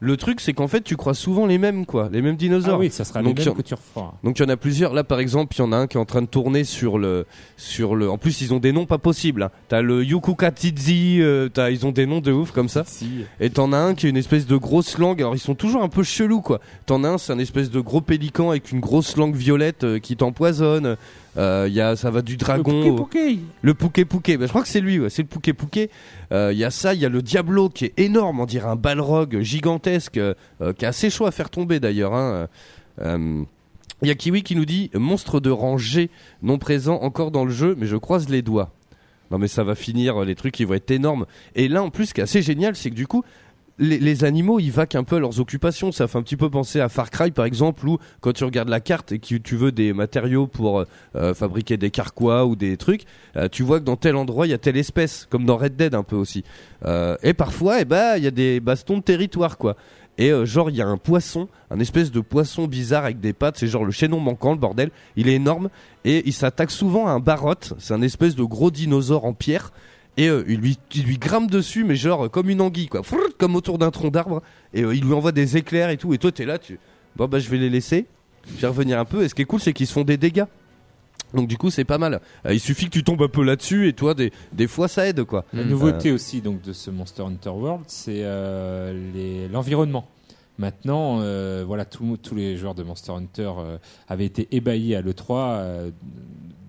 Le truc, c'est qu'en fait, tu crois souvent les mêmes, quoi, les mêmes dinosaures. ah oui ça sera Donc, les mêmes que tu referas Donc il y en a plusieurs. Là par exemple, il y en a un qui est en train de tourner sur le sur le. En plus, ils ont des noms pas possibles. Hein. T'as le Yukukatidzi, euh, t'as ils ont des noms de ouf comme ça. Et t'en as un qui est une espèce de grosse langue. Alors ils sont toujours un peu chelous quoi. T'en as un, c'est un espèce de gros pélican avec une grosse langue violette euh, qui t'empoisonne. Euh, Il y a ça va du dragon. au- le Pouké Pouké, bah, je crois que c'est lui, ouais, c'est le Pouké. Euh, Il y a ça, il y a le Diablo qui est énorme, on dirait un balrog gigantesque, euh, euh, qui est assez chaud à faire tomber d'ailleurs. hein. Euh, Il y a Kiwi qui nous dit monstre de rang G non présent encore dans le jeu, mais je croise les doigts. Non mais ça va finir, les trucs ils vont être énormes. Et là en plus, ce qui est assez génial, c'est que du coup, les, animaux ils vaquent un peu à leurs occupations. Ça fait un petit peu penser à Far Cry par exemple, où quand tu regardes la carte et que tu veux des matériaux pour euh, fabriquer des carquois ou des trucs, euh, tu vois que dans tel endroit il y a telle espèce, comme dans Red Dead un peu aussi. Euh, et parfois, eh ben, il y a des bastons de territoire quoi. Et euh, genre il y a un poisson, un espèce de poisson bizarre avec des pattes, c'est genre le chaînon manquant, le bordel. Il est énorme et il s'attaque souvent à un barotte, c'est un espèce de gros dinosaure en pierre. Et euh, il, lui, il lui grimpe dessus, mais genre euh, comme une anguille, quoi, comme autour d'un tronc d'arbre. Et euh, il lui envoie des éclairs et tout. Et toi, t'es là, tu. Bon, bah, je vais les laisser. Je vais revenir un peu. Et ce qui est cool, c'est qu'ils se font des dégâts. Donc, du coup, c'est pas mal. Euh, il suffit que tu tombes un peu là-dessus, et toi, des, des fois, ça aide, quoi. La Mm. nouveauté aussi donc de ce Monster Hunter World, c'est euh, les- l'environnement. Maintenant, euh, voilà, tous tous les joueurs de Monster Hunter euh, avaient été ébahis à l'E3 euh,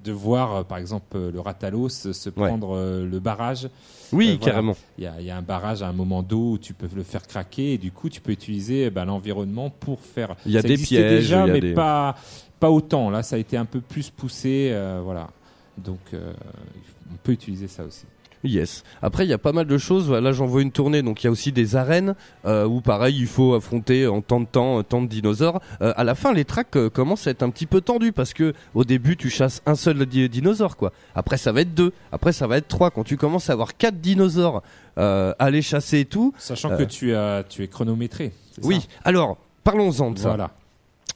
de voir, par exemple, le Ratalos se prendre le barrage. Oui, voilà. carrément. Il y, a, il y a un barrage à un moment d'eau où tu peux le faire craquer et du coup tu peux utiliser eh ben, l'environnement pour faire. Il y a Ça des pièges, déjà, il y a mais des- pas pas autant. Là, ça a été un peu plus poussé, voilà. Donc on peut utiliser ça aussi. Yes. Après, il y a pas mal de choses. Là, j'en vois une tournée. Donc, il y a aussi des arènes euh, où, pareil, il faut affronter en tant de temps, euh, tant de dinosaures. Euh, à la fin, les tracks euh, commencent à être un petit peu tendus parce que au début, tu chasses un seul di- dinosaure, quoi. Après, ça va être deux. Après, ça va être trois. Quand tu commences à avoir quatre dinosaures à les chasser et tout. Sachant que tu, as, tu es chronométré. Oui. ça? Alors, parlons-en de ça. Voilà.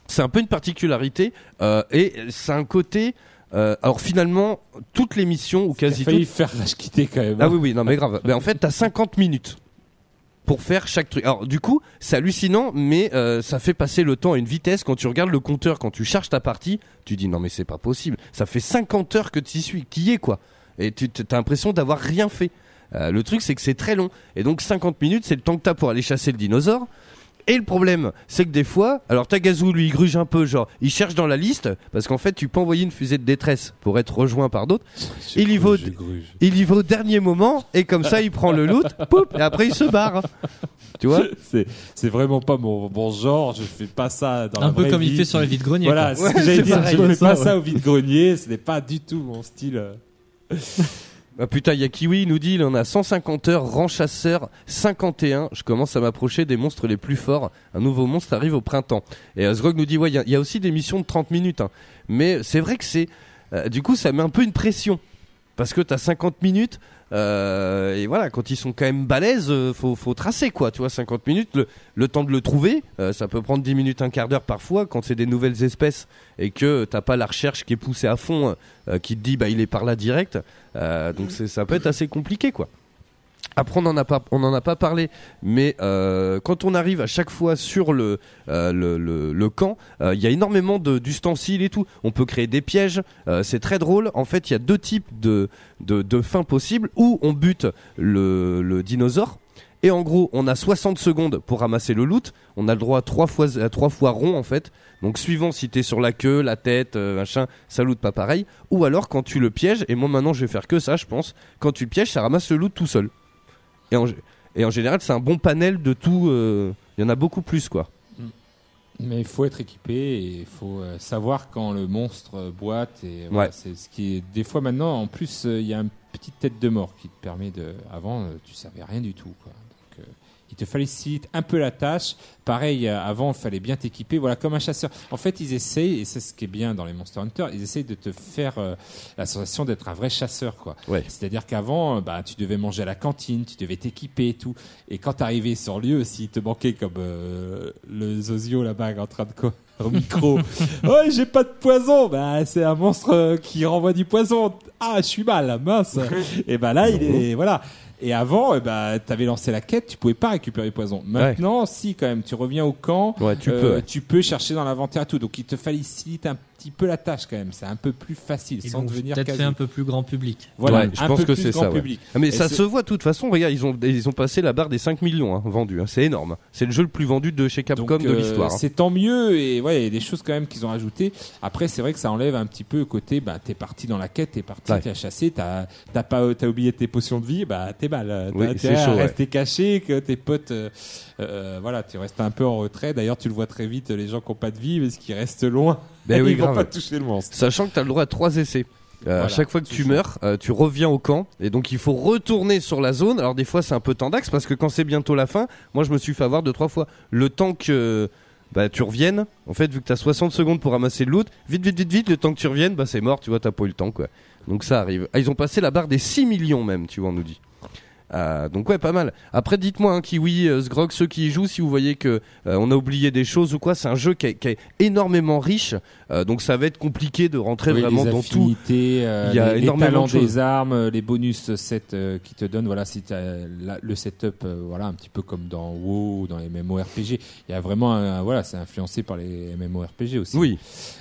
C'est un peu une particularité et c'est un côté. Euh, alors finalement, toutes les missions ou quasi failli toutes. faire quitter quand même. Ah oui, oui, non, mais grave. Mais en fait, t'as 50 minutes pour faire chaque truc. Alors, du coup, c'est hallucinant, mais euh, ça fait passer le temps à une vitesse. Quand tu regardes le compteur, quand tu charges ta partie, tu dis non, mais c'est pas possible. Ça fait 50 heures que tu y suis, qui y es, quoi. Et tu as l'impression d'avoir rien fait. Euh, le truc, c'est que c'est très long. Et donc, 50 minutes, c'est le temps que t'as pour aller chasser le dinosaure. Et le problème, c'est que des fois, alors Tagazu lui il gruge un peu, genre il cherche dans la liste, parce qu'en fait tu peux envoyer une fusée de détresse pour être rejoint par d'autres. Il y va au- il y va au dernier moment et comme ça il prend le loot, poup, et après il se barre. Tu vois c'est vraiment pas mon, mon genre. Je fais pas ça dans Un la peu vraie comme il fait sur les vides-greniers. Voilà, c'est ce que j'allais dire. pareil. Je ne fais Ça, pas ouais. ça au vide-grenier. Ce n'est pas du tout mon style. euh. Ah putain, il y a Kiwi, il nous dit il en a 150 heures, rang chasseur 51. Je commence à m'approcher des monstres les plus forts. Un nouveau monstre arrive au printemps. Et euh, Zrog nous dit ouais, il y a- il y, a aussi des missions de 30 minutes. hein. Mais c'est vrai que c'est. euh, du coup, ça met un peu une pression. Parce que t'as 50 minutes. Euh, et voilà, quand ils sont quand même balèzes, euh, faut, faut tracer quoi. Tu vois, 50 minutes, le, le temps de le trouver, euh, ça peut prendre 10 minutes, un quart d'heure parfois. Quand c'est des nouvelles espèces et que t'as pas la recherche qui est poussée à fond, qui te dit bah il est par là direct. Donc c'est- ça peut être assez compliqué quoi. Après, on n'en a pas, on a pas parlé, mais euh, quand on arrive à chaque fois sur le euh, le, le, camp, euh, il y a énormément d'ustensiles et tout. On peut créer des pièges. c'est très drôle. En fait, il y a deux types de de, de fins possibles où on bute le, le dinosaure. Et en gros, on a 60 secondes pour ramasser le loot. On a le droit à trois fois, à trois fois rond en fait. Donc suivant si t'es sur la queue, la tête, euh, machin, ça loot pas pareil. Ou alors quand tu le pièges, et moi maintenant je vais faire que ça je pense, quand tu le pièges ça ramasse le loot tout seul. Et en, et en général c'est un bon panel de tout, euh, il y en a beaucoup plus quoi. Mais il faut être équipé et il faut euh, savoir quand le monstre boite. Et voilà, Ouais. c'est ce qui est des fois maintenant. En plus, euh, il y a une petite tête de mort qui te permet de. Avant, tu savais rien du tout. Quoi. Il te facilite un peu la tâche. Pareil, euh, avant, il fallait bien t'équiper. Voilà, comme un chasseur. En fait, ils essayent, et c'est ce qui est bien dans les Monster Hunter, ils essayent de te faire euh, la sensation d'être un vrai chasseur. quoi. Ouais. C'est-à-dire qu'avant, euh, bah, tu devais manger à la cantine, tu devais t'équiper et tout. Et quand t'arrivais sur lieu, s'il te manquait comme euh, le Zozio là-bas en train de co- au micro, ouais, j'ai pas de poison. Bah, c'est un monstre qui renvoie du poison. Ah, je suis mal, mince. et bah là, il est voilà. Et avant, eh bah, t'avais lancé la quête, tu pouvais pas récupérer le poison. Maintenant, si quand même, tu reviens au camp, Ouais, tu euh, peux. ouais. tu peux chercher dans l'inventaire tout. Donc, il te facilite un petit peu la tâche quand même. C'est un peu plus facile, Ils sans devenir peut-être quasi. fait un peu plus grand public. Voilà, Ouais, je un pense peu que plus c'est grand ça, ouais. Ah, mais Et ça se voit de toute façon, regarde, ils ont, ils ont passé la barre des 5 millions hein, vendus, hein. c'est énorme. C'est le jeu le plus vendu de chez Capcom Donc, de euh, l'histoire. hein. C'est tant mieux et ouais, il y a des choses quand même qu'ils ont ajoutées. Après, c'est vrai que ça enlève un petit peu le côté, bah, t'es parti dans la quête, t'es parti, Ouais. t'as chassé, t'as t'as pas, t'as oublié tes potions de vie, bah t'es mal. T'as Oui, ouais. rester caché, que tes potes, euh, euh, voilà, tu restes un peu en retrait. D'ailleurs, tu le vois très vite, les gens qui ont pas de vie, parce qu'ils restent loin, Ben oui, ils vont grave. pas toucher le monstre. Sachant que tu as le droit à 3 essais. Euh, à chaque fois que tu meurs, euh, tu reviens au camp et donc il faut retourner sur la zone. Alors des fois c'est un peu tendax parce que quand c'est bientôt la fin, moi je me suis fait avoir deux trois fois. Le temps que bah, tu reviennes, en fait vu que tu as 60 secondes pour ramasser le loot, vite vite vite vite, le temps que tu reviennes, bah c'est mort, tu vois, t'as pas eu le temps quoi. Donc ça arrive. Ah, ils ont passé la barre des 6 millions même, tu vois, on nous dit. Euh, donc ouais, pas mal. Après, dites-moi, hein, Kiwi, euh, Sgrog, ceux qui y jouent, si vous voyez que euh, on a oublié des choses ou quoi, c'est un jeu qui est, qui est énormément riche, euh, donc ça va être compliqué de rentrer Oui, vraiment les dans tout. Il y a les, les énormément talents de choses. des armes, les bonus set qui te donnent. Voilà, si tu le setup, voilà, un petit peu comme dans WoW ou dans les MMORPG. Il y a vraiment, un- voilà, c'est influencé par les MMORPG aussi. Oui,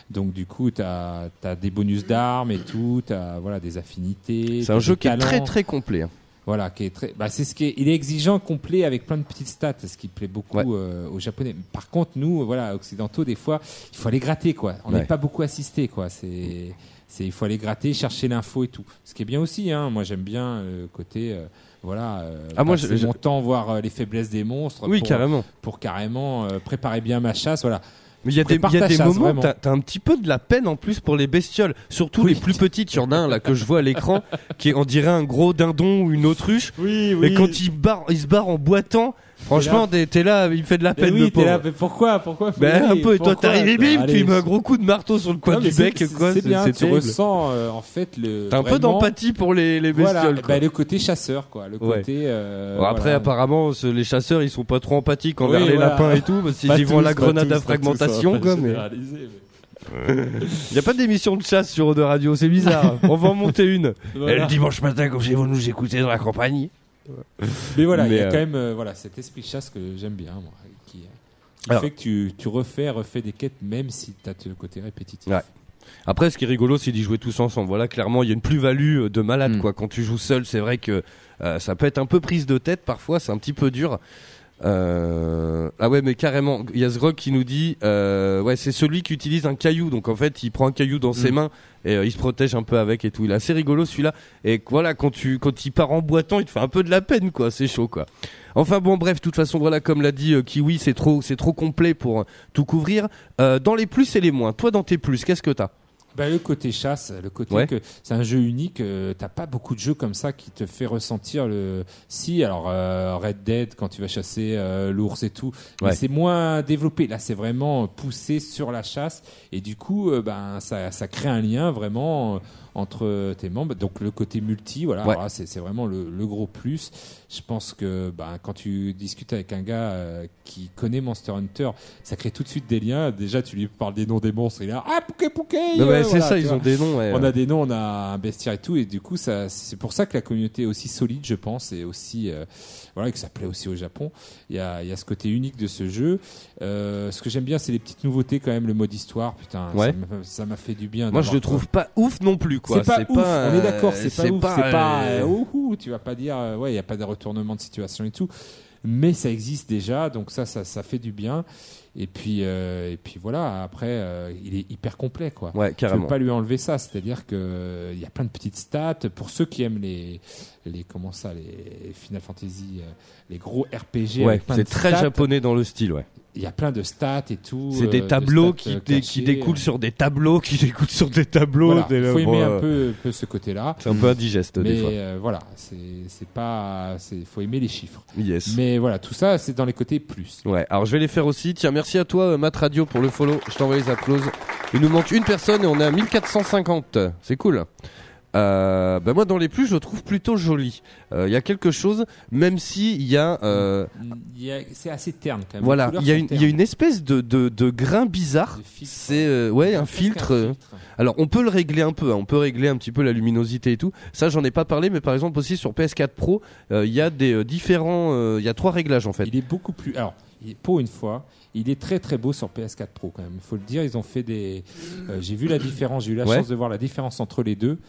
Donc du coup, tu as, des bonus d'armes et tout, tu as voilà, des affinités. c'est un jeu qui est très très complet. hein. Voilà, qui est très. Bah, c'est ce qui est. Il est exigeant, complet, avec plein de petites stats, ce qui plaît beaucoup Ouais. euh, aux Japonais. Par contre, nous, voilà, occidentaux, des fois, il faut aller gratter, quoi. On n'est Ouais. pas beaucoup assisté, quoi. C'est, c'est, il faut aller gratter, chercher l'info et tout. Ce qui est bien aussi, hein. Moi, j'aime bien le côté, euh, voilà. euh, Ah, moi, je- mon temps voir euh, les faiblesses des monstres. Oui, pour, carrément. Pour carrément euh, préparer bien ma chasse, voilà. Mais il y a des, y a ta des chasse, moments, t'as un petit peu de la peine en plus pour les bestioles. Surtout les plus petites. Il y en a un là que je vois à l'écran qui est, on dirait un gros dindon ou une autruche. Oui, Et quand il, barre, il se barre en boitant, franchement, t'es là, il fait de la Mais peine oui, t'es là, mais pourquoi, pourquoi Ben, un oui, peu, et toi t'arrives et bim, tu mets un gros coup de marteau sur le coin du bec, c'est- quoi. C'est bien, tu ressens euh, en fait le. T'as un peu d'empathie pour les, les Voilà, bestioles. bah, quoi. le côté chasseur, quoi. Le Ouais. côté. euh, Bon, après, voilà. apparemment, les chasseurs, ils sont pas trop empathiques envers Oui, les voilà. lapins et tout, parce qu'ils y vont la grenade à fragmentation, quoi. Mais il y a pas d'émission de chasse sur de radio, c'est bizarre. On va en monter une. Voilà. Et le dimanche matin, comme vous nous écoutez dans la campagne. Mais voilà, il y a euh, quand même euh, voilà, cet esprit chasse que j'aime bien, moi, qui, qui Alors- fait que tu, tu refais, refais des quêtes, même si tu as le côté répétitif. Ouais. Après, ce qui est rigolo, c'est d'y jouer tous ensemble. Voilà, clairement, il y a une plus-value euh, de malade, Mm. quoi. Quand tu joues seul, c'est vrai que euh, ça peut être un peu prise de tête parfois, c'est un petit peu dur. Euh, Ah ouais, mais carrément, il y a Zrog qui nous dit, euh, ouais, c'est celui qui utilise un caillou. Donc en fait, il prend un caillou dans ses Mm. mains et euh, il se protège un peu avec et tout. Il est assez rigolo celui-là. Et voilà, quand tu quand il part en boitant, il te fait un peu de la peine, quoi. C'est chaud, quoi. Enfin bon, bref, de toute façon, voilà, comme l'a dit Kiwi, c'est trop, c'est trop complet pour tout couvrir. Dans les plus et les moins, toi, dans tes plus, qu'est-ce que t'as? Bah, le côté chasse, le côté Ouais. que c'est un jeu unique, euh, t'as pas beaucoup de jeux comme ça qui te fait ressentir le. Si, alors euh, Red Dead quand tu vas chasser euh, l'ours et tout, mais Ouais. c'est moins développé. Là, c'est vraiment poussé sur la chasse et du coup, euh, ben ça, ça crée un lien vraiment euh, entre tes membres. Donc le côté multi, voilà, Ouais. c'est c'est vraiment le, le gros plus. Je pense que ben, quand tu discutes avec un gars euh, qui connaît Monster Hunter, ça crée tout de suite des liens. Déjà, tu lui parles des noms des monstres, il est là, ah pouké pouké. Non, euh, c'est voilà, ça, ils vois. ont des noms. ouais. On a des noms, on a un bestiaire et tout, et du coup, ça, c'est pour ça que la communauté est aussi solide, je pense, et aussi, euh, voilà, que ça plaît aussi au Japon. Il y a, il y a ce côté unique de ce jeu. Euh, ce que j'aime bien, c'est les petites nouveautés quand même, le mode histoire. Putain, ça Ouais. m'a- ça m'a fait du bien. Moi, je le trouve pas ouf non plus. Quoi. C'est pas ouf. on est d'accord, euh, c'est pas ouf. C'est pas, euh, ouhou, tu vas pas dire, ouais, il y a pas de retournement de situation et tout. Mais ça existe déjà, donc ça, ça, ça fait du bien. Et puis, euh, et puis voilà. Après, euh, il est hyper complet, quoi. Ouais, Je ne carrément. pas lui enlever ça, c'est-à-dire que euh, il y a plein de petites stats pour ceux qui aiment les les comment ça les Final Fantasy, les gros RPG. Ouais, c'est très stats. japonais dans le style, ouais. Il y a plein de stats et tout. C'est euh, des de tableaux qui, euh, dé- cachés, qui découlent sur des tableaux, qui découlent sur des tableaux. Voilà, là, faut aimer bon, un euh, peu, ce côté-là. C'est un peu indigeste, des Mais fois. euh, voilà, c'est pas, faut aimer les chiffres. Yes. Mais voilà, tout ça, c'est dans les côtés plus. Ouais, alors je vais les faire aussi. Tiens, merci à toi, Matt Radio, pour le follow. Je t'envoie les applauses. Il nous manque une personne et on est à 1450. C'est cool. Euh, bah moi, dans les plus, je le trouve plutôt joli. Euh, Il y a quelque chose, même si il y a. euh, a- C'est assez terne quand même. voilà, il y, y a une espèce de, de, de grain bizarre. C'est euh, ouais un Presque filtre. euh, Alors on peut le régler un peu, hein. on peut régler un petit peu la luminosité et tout. Ça j'en ai pas parlé, mais par exemple aussi sur PS4 Pro, euh, il y a des euh, différents, euh, il y a trois réglages en fait. Il est beaucoup plus. Alors, pour une fois, il est très très beau sur PS4 Pro quand même. Il faut le dire, ils ont fait des. euh, j'ai vu la différence, j'ai eu la Ouais. chance de voir la différence entre les deux.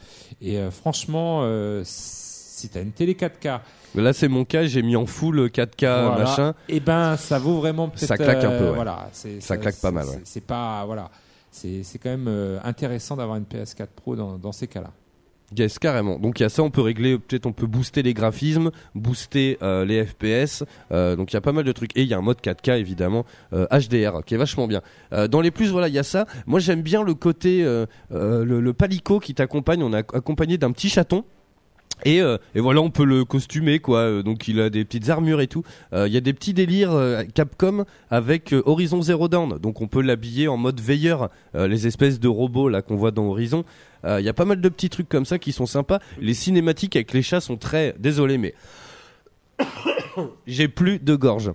Et euh, franchement, euh, si t'as une télé 4K, Là c'est mon cas, j'ai mis en full 4K voilà, machin. et ben ça vaut vraiment. Ça claque un peu, euh, ouais. Voilà, Ça claque pas mal, ouais. c'est- pas voilà. C'est c'est quand même intéressant d'avoir une PS4 Pro dans, dans ces cas-là. Yes carrément. Donc il y a ça, on peut régler, peut-être on peut booster les graphismes, booster euh, les FPS. euh, donc il y a pas mal de trucs et il y a un mode 4K évidemment euh, HDR qui est vachement bien. Euh, dans les plus voilà il y a ça. Moi j'aime bien le côté euh, euh, le, le palico qui t'accompagne. On est accompagné d'un petit chaton. Et, euh, et voilà, on peut le costumer quoi. Euh, donc il a des petites armures et tout. Euh, Il y a des petits délires euh, Capcom avec Horizon Zero Dawn. Donc on peut l'habiller en mode veilleur, les espèces de robots là qu'on voit dans Horizon. Il y a pas mal de petits trucs comme ça qui sont sympas. Les cinématiques avec les chats sont très. Désolé, mais j'ai plus de gorge.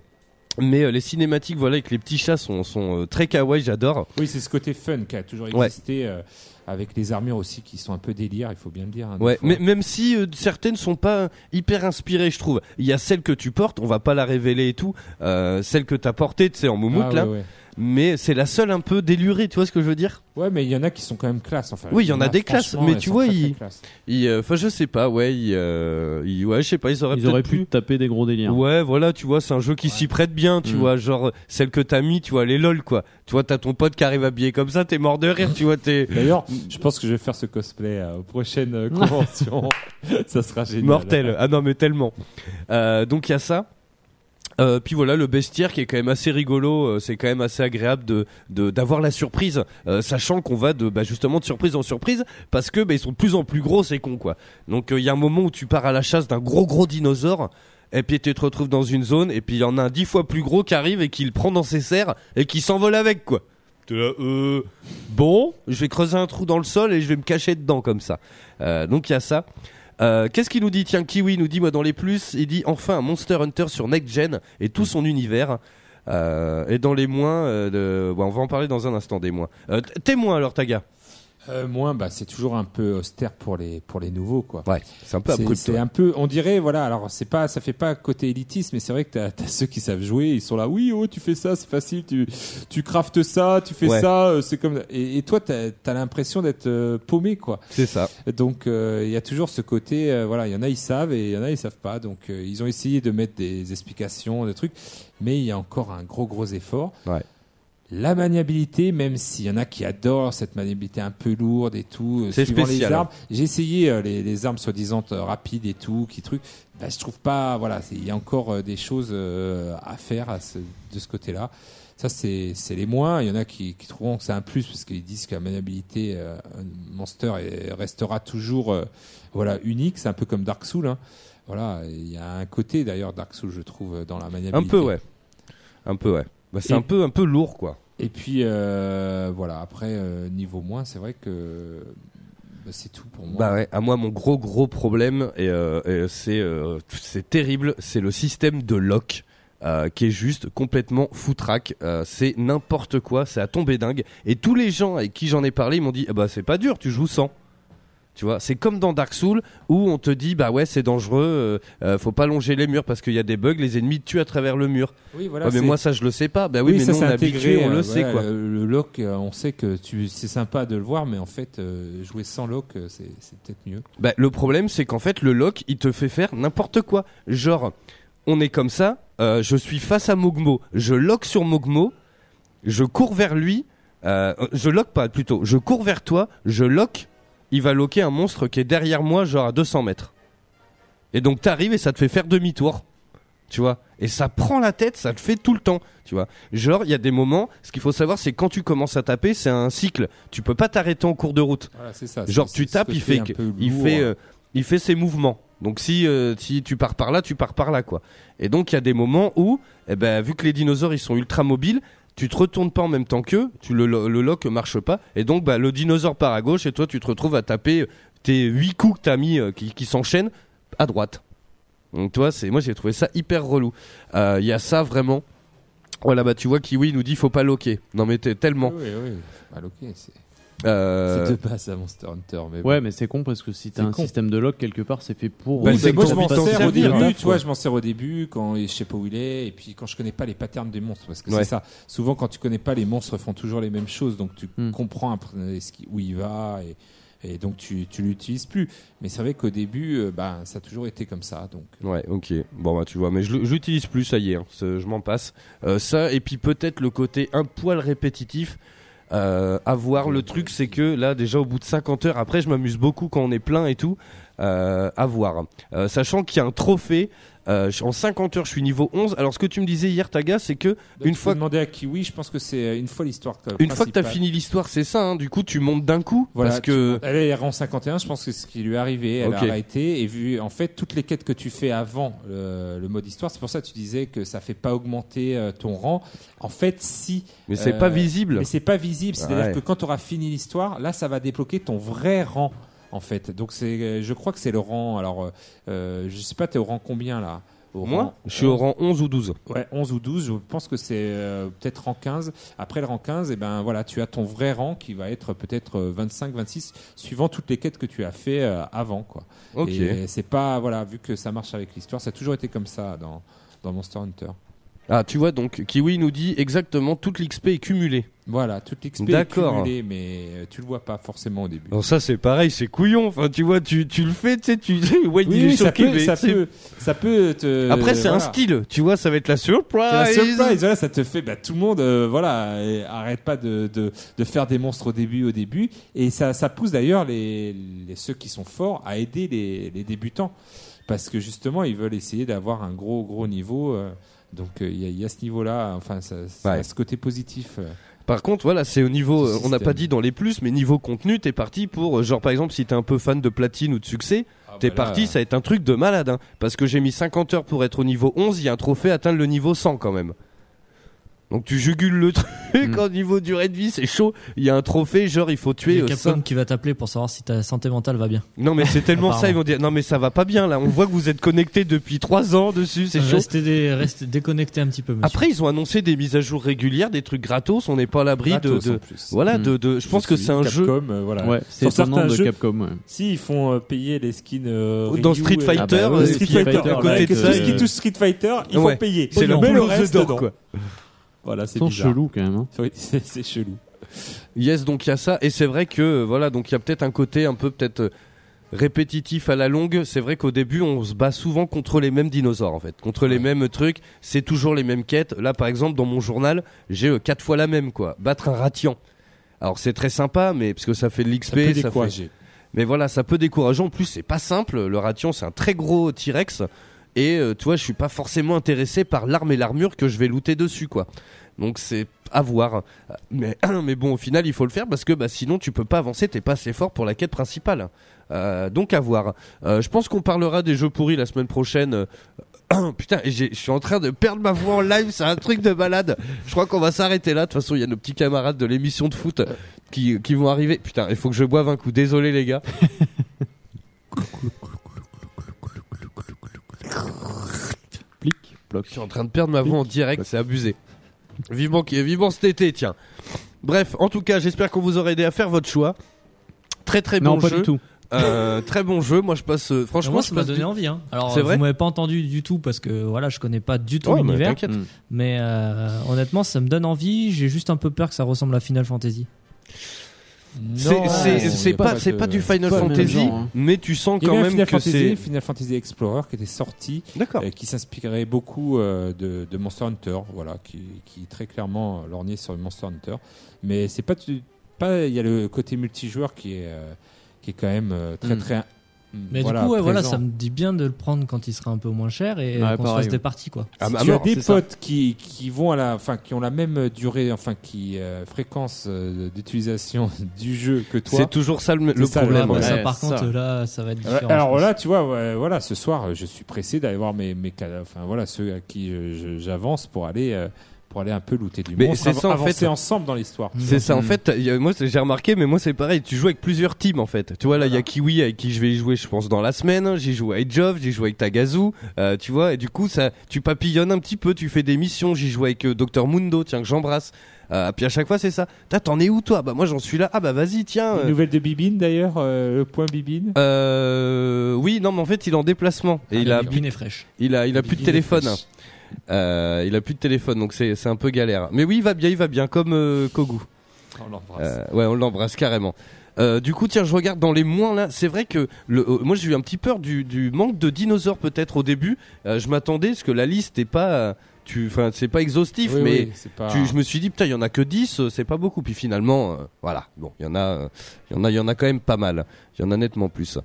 Mais euh, les cinématiques, voilà, avec les petits chats sont, sont euh, très kawaii. J'adore. Oui, c'est ce côté fun qui a toujours Ouais. existé. euh, avec les armures aussi qui sont un peu délire, il faut bien le dire. hein, Ouais, mais même si euh, certaines sont pas hyper inspirées, je trouve. Il y a celle que tu portes, on va pas la révéler et tout. Euh, celle que t'as portée, tu sais, en moumoute Ah, là. ouais, ouais. Mais c'est la seule un peu délurée, tu vois ce que je veux dire? Ouais, mais il y en a qui sont quand même classe. Enfin, Oui, il y en a des classes, mais tu vois, très, très il- classes. Il, euh, Enfin, je sais pas, ouais, euh, il- ouais, je sais pas, ils auraient Ils auraient pu taper des gros délires. Ouais, voilà, tu vois, c'est un jeu qui s'y prête bien, tu Mm. vois, genre celle que t'as mis, tu vois, les lol quoi. Tu vois, t'as ton pote qui arrive habillé comme ça, t'es mort de rire, tu vois, t'es D'ailleurs, je pense que je vais faire ce cosplay euh, aux prochaines euh, conventions. ça sera génial. mortel. Ah non, mais tellement. Euh, donc il y a ça. Euh, puis voilà le bestiaire qui est quand même assez rigolo, euh, c'est quand même assez agréable de d'avoir la surprise, euh, sachant qu'on va de bah, justement de surprise en surprise parce que bah, ils sont de plus en plus gros ces cons quoi. Donc euh, il y a un moment où tu pars à la chasse d'un gros gros dinosaure et puis tu te retrouves dans une zone et puis il y en a un dix fois plus gros qui arrive et qui le prend dans ses serres et qui s'envole avec quoi. Là, bon, je vais creuser un trou dans le sol et je vais me cacher dedans comme ça. Donc il y a ça. Euh, Qu'est-ce qu'il nous dit? Tiens, Kiwi nous dit moi dans les plus, il dit enfin un Monster Hunter sur Next Gen et tout son univers. Euh, et dans les moins, euh, bon, on va en parler dans un instant des moins. Témoin alors Taga. Euh, moins, bah, c'est toujours un peu austère pour les pour les nouveaux, quoi. Ouais, c'est un peu C'est- un peu, on dirait, voilà. Alors, c'est pas, ça fait pas côté élitiste, mais c'est vrai que t'as as ceux qui savent jouer, ils sont là. Oui, oh, tu fais ça, c'est facile. Tu, tu craftes ça, tu fais Ouais. ça, euh, c'est comme. Et, et toi, t'as as, l'impression d'être euh, paumé, quoi. C'est ça. Donc, euh, il y a toujours ce côté, voilà, il y en a ils savent et il y en a ils savent pas. Donc, ils ont essayé de mettre des explications, des trucs, mais il y a encore un gros gros effort. Ouais. La maniabilité, même s'il y en a qui adorent cette maniabilité un peu lourde et tout, euh, suivant spécial, les armes. J'ai essayé euh, les, les armes soi-disant euh, rapides et tout, qui truc. Bah, je trouve pas, voilà, il y a encore des choses à faire à ce- de ce côté-là. Ça, c'est les moins. Il y en a qui, qui trouveront que c'est un plus parce qu'ils disent que la maniabilité Monster est- restera toujours voilà, unique. C'est un peu comme Dark Souls. hein. Voilà, il y a un côté d'ailleurs Dark Souls, je trouve, dans la maniabilité. Un peu ouais. Un peu ouais. Bah, c'est Et- un peu un peu lourd quoi. Et puis euh, voilà, après euh, niveau moins, c'est vrai que bah, c'est tout pour moi. Bah ouais, à moi mon gros gros problème et, euh, et c'est euh, c'est terrible, c'est le système de lock. euh, qui est juste complètement foutraque, Euh, c'est n'importe quoi, c'est à tomber dingue. Et tous les gens avec qui j'en ai parlé, ils m'ont dit, ah bah c'est pas dur, tu joues sans. Tu vois, c'est comme dans Dark Souls où on te dit, bah ouais c'est dangereux, euh, euh, faut pas longer les murs parce qu'il y a des bugs, les ennemis te tuent à travers le mur. oui, voilà. Ouais, mais moi ça je le sais pas. Bah oui, mais ça nous on est habitué, on euh, le sait voilà, quoi. Le, lock, euh, on sait que tu, c'est sympa de le voir, mais en fait, euh, jouer sans lock, euh, c'est c'est peut-être mieux. Bah, le problème, c'est qu'en fait, le lock, il te fait faire n'importe quoi. Genre, on est comme ça, euh, je suis face à Mogmo, je lock sur Mogmo, je cours vers lui, euh, je lock pas plutôt, je cours vers toi, je lock, il va locker un monstre qui est derrière moi, genre à 200 mètres. Et donc, t'arrives et ça te fait faire demi-tour. Tu vois Et ça prend la tête, ça te fait tout le temps. Tu vois Genre, il y a des moments, ce qu'il faut savoir, c'est quand tu commences à taper, c'est un cycle. Tu peux pas t'arrêter en cours de route. Voilà, c'est ça. Genre tu tapes, il fait, il fait, euh, il fait ses mouvements. Donc si euh, si tu pars par là, tu pars par là quoi. Et donc il y a des moments où, eh ben vu que les dinosaures ils sont ultra mobiles, tu te retournes pas en même temps qu'eux, tu le, le lock marche pas, et donc bah le dinosaure part à gauche et toi tu te retrouves à taper tes huit coups que t'as mis euh, qui, qui s'enchaînent à droite. Donc toi c'est, moi j'ai trouvé ça hyper relou. Euh, Il y a ça vraiment. Voilà bah tu vois Kiwi nous dit faut pas locker. Non mais t'es tellement. Oui, oui. Ok, c'est Euh, c'est de base à Monster Hunter. Mais bon. Ouais, mais c'est con parce que si t'as C'est un con. système de lock quelque part, c'est fait pour. Bah, Oui, c'est moi je m'en sers au début, tu vois, je m'en sers au début quand je sais pas où il est et puis quand je connais pas les patterns des monstres parce que Ouais. c'est ça. Souvent quand tu connais pas les monstres font toujours les mêmes choses donc tu Hmm. comprends où il va et, et donc tu tu l'utilises plus. Mais c'est vrai qu'au début euh, bah ça a toujours été comme ça donc. Ouais, ok. Bon, bah, tu vois, mais je l'utilise plus, ça y est, hein. Je m'en passe. Euh, ça, et puis peut-être le côté un poil répétitif. Euh, à voir, le truc, c'est que là, déjà, au bout de 50 heures, après, je m'amuse beaucoup quand on est plein et tout. Euh, à voir. Euh, sachant qu'il y a un trophée. Euh, en 50 heures, je suis niveau 11. Alors, ce que tu me disais hier, Taga, c'est que une fois, demander à Kiwi, je pense que c'est euh, une fois l'histoire. euh, une fois que t'as fini l'histoire, c'est ça. hein. Du coup, tu montes d'un coup. Voilà, parce que. elle est rang 51, je pense que c'est ce qui lui est arrivé, elle a arrêté et vu en fait toutes les quêtes que tu fais avant le, le mode histoire, c'est pour ça que tu disais que ça fait pas augmenter euh, ton rang. En fait, si Mais c'est euh, pas visible. mais c'est pas visible, c'est-à-dire Ouais. que quand tu auras fini l'histoire, là ça va débloquer ton vrai rang en fait. Donc c'est je crois que c'est le rang alors euh, euh, je sais pas tu es au rang combien là au Moi, rang je suis au rang 11 ou 12. Ouais, 11 ou 12, je pense que c'est euh, peut-être rang 15. Après le rang 15, et ben voilà, tu as ton vrai rang qui va être peut-être euh, 25, 26, suivant toutes les quêtes que tu as fait euh, avant, quoi. Ok. Et c'est pas, voilà, vu que ça marche avec l'histoire, ça a toujours été comme ça dans, dans Monster Hunter. Ah, tu vois, donc Kiwi nous dit exactement toute l'XP est cumulée. Voilà, toute l'XP est cumulée, mais euh, tu le vois pas forcément au début. Alors ça c'est pareil, c'est couillon. Enfin tu vois, tu, tu le fais, tu sais, tu Wayne Oui, il est oui, ça peut, ça peut, ça peut te. Après c'est un style, tu vois, ça va être la C'est la surprise. surprise, voilà, ça te fait, bah, tout le monde, euh, voilà, et arrête pas de, de, de faire des monstres au début, au début, et ça, ça pousse d'ailleurs les, les ceux qui sont forts à aider les, les débutants, parce que justement ils veulent essayer d'avoir un gros gros niveau, euh, donc euh, il y, a- il y a ce niveau-là, enfin ça, ça Ouais. a ce côté positif. euh. Par contre, voilà, c'est au niveau, Ce euh, on n'a pas dit dans les plus, mais niveau contenu, t'es parti pour, genre par exemple, si t'es un peu fan de platine ou de succès, t'es bah là, parti, ça va être un truc de malade, hein, parce que j'ai mis 50 heures pour être au niveau 11, il y a un trophée atteindre le niveau 100 quand même. Donc tu jugules le truc au niveau durée de vie, c'est chaud. Il y a un trophée, genre il faut Il tuer y a euh, Capcom qui va t'appeler pour savoir si ta santé mentale va bien. Non mais c'est tellement ça, ils vont dire non mais ça va pas bien là. On voit que vous êtes connecté depuis 3 ans dessus, c'est chaud. Restez, des, restez déconnecté un petit peu, monsieur. Après, ils ont annoncé des mises à jour régulières, des trucs gratos. On n'est pas à l'abri de, de- voilà, Mm. de, de- Je pense que c'est un jeu. Capcom, euh, voilà. Ouais, c'est certains de jeux- Capcom. Ouais. Si ils font euh, payer les skins euh, Dans Ryu Street et- Fighter, Street Fighter, à côté de tout ça, ce qui touche Street Fighter, il faut payer. c'est le quoi. Voilà, c'est bizarre. chelous quand même. hein. Oui, c'est c'est chelou. Yes, donc il y a ça, et c'est vrai que voilà, donc il y a peut-être un côté un peu peut-être répétitif à la longue. C'est vrai qu'au début, on se bat souvent contre les mêmes dinosaures en fait, contre les Ouais. mêmes trucs. C'est toujours les mêmes quêtes. Là, par exemple, dans mon journal, j'ai euh, quatre fois la même quoi, battre un ratian. Alors c'est très sympa, mais parce que ça fait de l'XP, Ça peut ça fait- décourager. Mais voilà, ça peut décourager. En plus, c'est pas simple. Le ration, c'est un très gros T-Rex. Et euh, tu vois, je suis pas forcément intéressé par l'arme et l'armure que je vais looter dessus, quoi. Donc c'est à voir. Mais, mais bon, au final, il faut le faire parce que bah, sinon, tu peux pas avancer. T'es pas assez fort pour la quête principale. Euh, donc à voir. Euh, je pense qu'on parlera des jeux pourris la semaine prochaine. Euh, Putain, je suis en train de perdre ma voix en live, c'est un truc de malade. Je crois qu'on va s'arrêter là. De toute façon, il y a nos petits camarades de l'émission de foot qui, qui vont arriver. Putain, il faut que je boive un coup. Désolé les gars. ploc. Je suis en train de perdre ma voix en direct, c'est abusé. Vivement, vivement cet été, tiens. Bref, en tout cas, j'espère qu'on vous aura aidé à faire votre choix. Très très Non, bon pas jeu. du tout. Euh, très bon jeu. Moi, je passe. euh, franchement, moi, ça m'a donné du- envie. Hein. Alors, C'est vous m'avez pas entendu du tout parce que voilà, je connais pas du tout mais l'univers. Mais euh, honnêtement, ça me donne envie. J'ai juste un peu peur que ça ressemble à Final Fantasy. C'est pas, c'est pas du Final Fantasy, genre, hein. mais tu sens quand même Final que Fantasy, c'est. Final Fantasy Explorer qui était sorti, euh, qui s'inspirait beaucoup euh, de, de Monster Hunter, voilà, qui, qui très clairement lorgnait sur Monster Hunter. Mais c'est pas, pas, il y a le côté multijoueur qui est, euh, qui est quand même euh, très Mm. très. Mais voilà, du coup, ouais, voilà, ça me dit bien de le prendre quand il sera un peu moins cher et Ouais, qu'on se fasse des parties quoi. Ah, Si bah, tu as mort, des potes qui, qui vont à la, enfin, qui ont la même durée, enfin, qui euh, fréquence euh, d'utilisation du jeu que toi. C'est toujours ça le, le C'est ça, problème. Ouais. ça, par ça. contre, là, ça va être différent. alors là, tu vois, ouais, voilà, ce soir, euh, je suis pressé d'aller voir mes, mes, enfin voilà, ceux à qui je- j'avance pour aller, euh, pour aller un peu looter du Mais monstre, c'est ça, en avancer fait. ensemble dans l'histoire. C'est ça, en fait, il y a- moi j'ai remarqué, mais moi c'est pareil, tu joues avec plusieurs teams en fait. Tu vois, là il y a Kiwi avec qui je vais y jouer, je pense, dans la semaine, j'ai joué avec Jove, j'ai joué avec Tagazu, euh, tu vois, et du coup, ça, tu papillonnes un petit peu, tu fais des missions, j'ai joué avec euh, Dr Mundo, tiens, que j'embrasse. Euh, puis à chaque fois c'est ça. T'as, T'en es où toi? Bah moi j'en suis là, ah bah vas-y, tiens. Une euh, nouvelle de Bibine d'ailleurs, euh, le point Bibine? Euh, oui, non, mais en fait il est en déplacement et Ah, il a, bibine est fraîche. il a, il a plus de téléphone. Euh, il a plus de téléphone, donc c'est, un peu galère. Mais oui, il va bien, il va bien, comme euh, Kogu. On l'embrasse. Euh, ouais, on l'embrasse carrément. Euh, du coup, tiens, je regarde dans les moins là. C'est vrai que le, moi, j'ai eu un petit peur du, du manque de dinosaures peut-être au début. Je m'attendais parce que la liste est pas, tu, enfin, c'est pas exhaustif, Oui, mais oui, c'est pas. tu, je me suis dit putain, il y en a que 10 euh, c'est pas beaucoup. Puis finalement, voilà, bon, il y en a, il y en a, il y en a quand même pas mal. Il y en a nettement plus.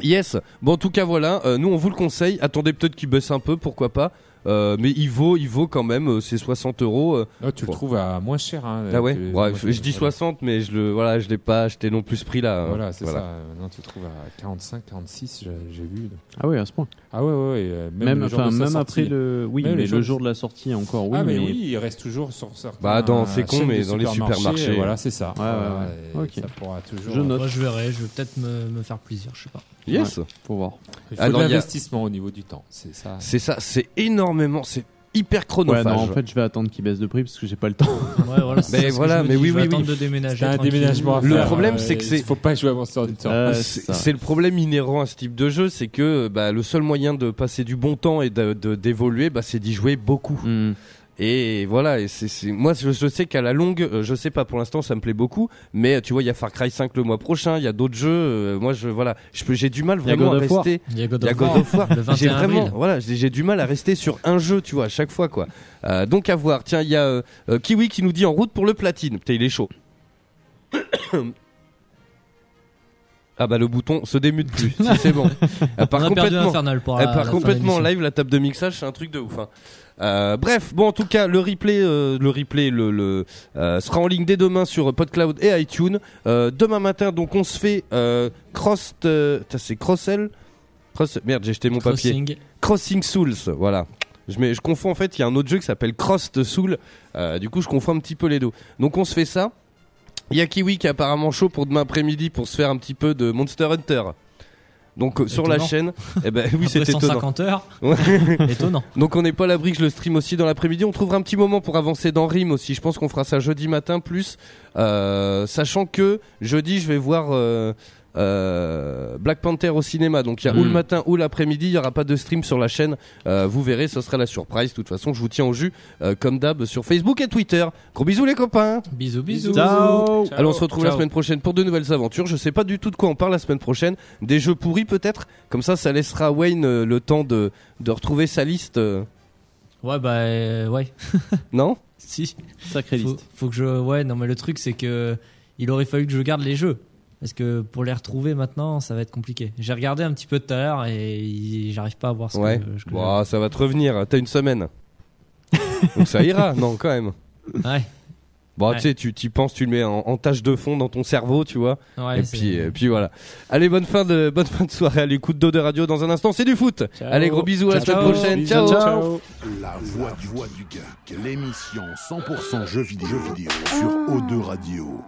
Yes. Bon, en tout cas, voilà. euh, nous, on vous le conseille. Attendez peut-être qu'il baisse un peu, pourquoi pas. Euh, mais il vaut, il vaut quand même euh, ses 60 euros. euh. Ah, tu le trouves à moins cher. Hein, Ah ouais. que- Ouais, moi, je dis voilà. 60, mais je le, voilà, je l'ai pas acheté non plus ce prix-là. hein. Voilà, c'est ça. Maintenant, tu le trouves à 45, 46, j'ai j'ai vu. Ah oui, à ce point. Ah ouais, ouais, ouais. Même, Même, le jour enfin, même après le. Oui, Même mais le jour de- la sortie encore, oui. ah, mais, oui, il reste toujours sur certains. Bah, dans- c'est con, mais dans les supermarchés. Voilà, c'est ça. Ouais, ouais, et ouais. Ok. Ça pourra toujours. Je note. Moi, je verrai, je vais peut-être me, me faire plaisir, je sais pas. Yes. Faut voir. Il faut de l'investissement au niveau du temps. C'est ça. C'est ça, c'est énormément, c'est hyper Ouais, chronophage. non, en fait, je vais attendre qu'il baisse de prix parce que j'ai pas le temps. Ouais, voilà, c'est Mais voilà, mais dis, oui, oui, oui. de déménager. Un déménagement à Le problème, euh, c'est que c'est- Il faut pas jouer à Monster Hunter. Euh, C'est le problème inhérent à ce type de jeu, c'est que bah, le seul moyen de passer du bon temps et d'évoluer, bah, c'est d'y jouer beaucoup. Hmm. Et voilà, et c'est c'est- moi je, je sais qu'à la longue, euh, je sais pas pour l'instant, ça me plaît beaucoup, mais tu vois, il y a Far Cry 5 le mois prochain, il y a d'autres jeux. euh, moi, je voilà, je peux- j'ai du mal vraiment à God of War. rester. Il y a God Il y a of God War, of War. le J'ai 21 vraiment, avril. voilà, j'ai j'ai du mal à rester sur un jeu, tu vois, à chaque fois, quoi. Euh, donc à voir. Tiens, il y a euh, euh, Kiwi qui nous dit en route pour le platine. Putain, il est chaud. Ah bah le bouton se démute plus. si c'est bon. Elle part On a perdu complètement. Infernal pour Elle la, part la fin de complètement en l'émission. live la table de mixage, c'est un truc de ouf. hein. Euh, bref, bon en tout cas le replay, euh, le replay, le, le, euh, sera en ligne dès demain sur PodCloud et iTunes. Demain matin, donc on se fait cross, c'est Crossel, Cross, merde j'ai jeté mon papier. Crossing. Crossing Souls, voilà. Je, mets, je confonds en fait, il y a un autre jeu qui s'appelle Crossed Soul. Euh, du coup, je confonds un petit peu les deux. Donc, on se fait ça. Il y a Kiwi qui est apparemment chaud pour demain après-midi pour se faire un petit peu de Monster Hunter. Donc, euh, sur la chaîne, eh ben oui, c'est étonnant. 150 heures, Ouais. étonnant. Donc, on n'est pas à l'abri que je le stream aussi dans l'après-midi. On trouvera un petit moment pour avancer dans Rim aussi. Je pense qu'on fera ça jeudi matin plus. Euh, sachant que jeudi, je vais voir. euh, euh, Black Panther au cinéma donc il y a ou le matin ou l'après-midi il y aura pas de stream sur la chaîne Euh, vous verrez ce sera la surprise de toute façon je vous tiens au jus euh, comme d'hab sur Facebook et Twitter gros bisous les copains Bisous, bisous. Ciao. Allez on se retrouve la Ciao. semaine prochaine pour de nouvelles aventures je sais pas du tout de quoi on parle la semaine prochaine des jeux pourris peut-être? Comme ça ça laissera à Wayne euh, le temps de, de retrouver sa liste Ouais, bah, euh, ouais. non? Si. Sacrée Faut, liste. faut que je. Ouais, non, mais le truc, c'est que il aurait fallu que je garde les jeux. Parce que pour les retrouver maintenant, ça va être compliqué. J'ai regardé un petit peu tout à l'heure et j'arrive pas à voir ce ouais que, ce que Bon, ça va te revenir t'as une semaine donc ça ira non quand même Ouais, Bon, Ouais. tu sais, tu t'y penses, tu le mets en, en tâche de fond dans ton cerveau, tu vois. ouais. et c'est- puis, et puis voilà. Allez, bonne fin de bonne fin de soirée à l'écoute d'eau de radio. Dans un instant, c'est du foot. Allez, gros bisous à la semaine ciao. prochaine. Bisous, ciao. ciao. La voix du, voix du geek, l'émission 100% jeux vidéo, jeux vidéo sur O2 Radio.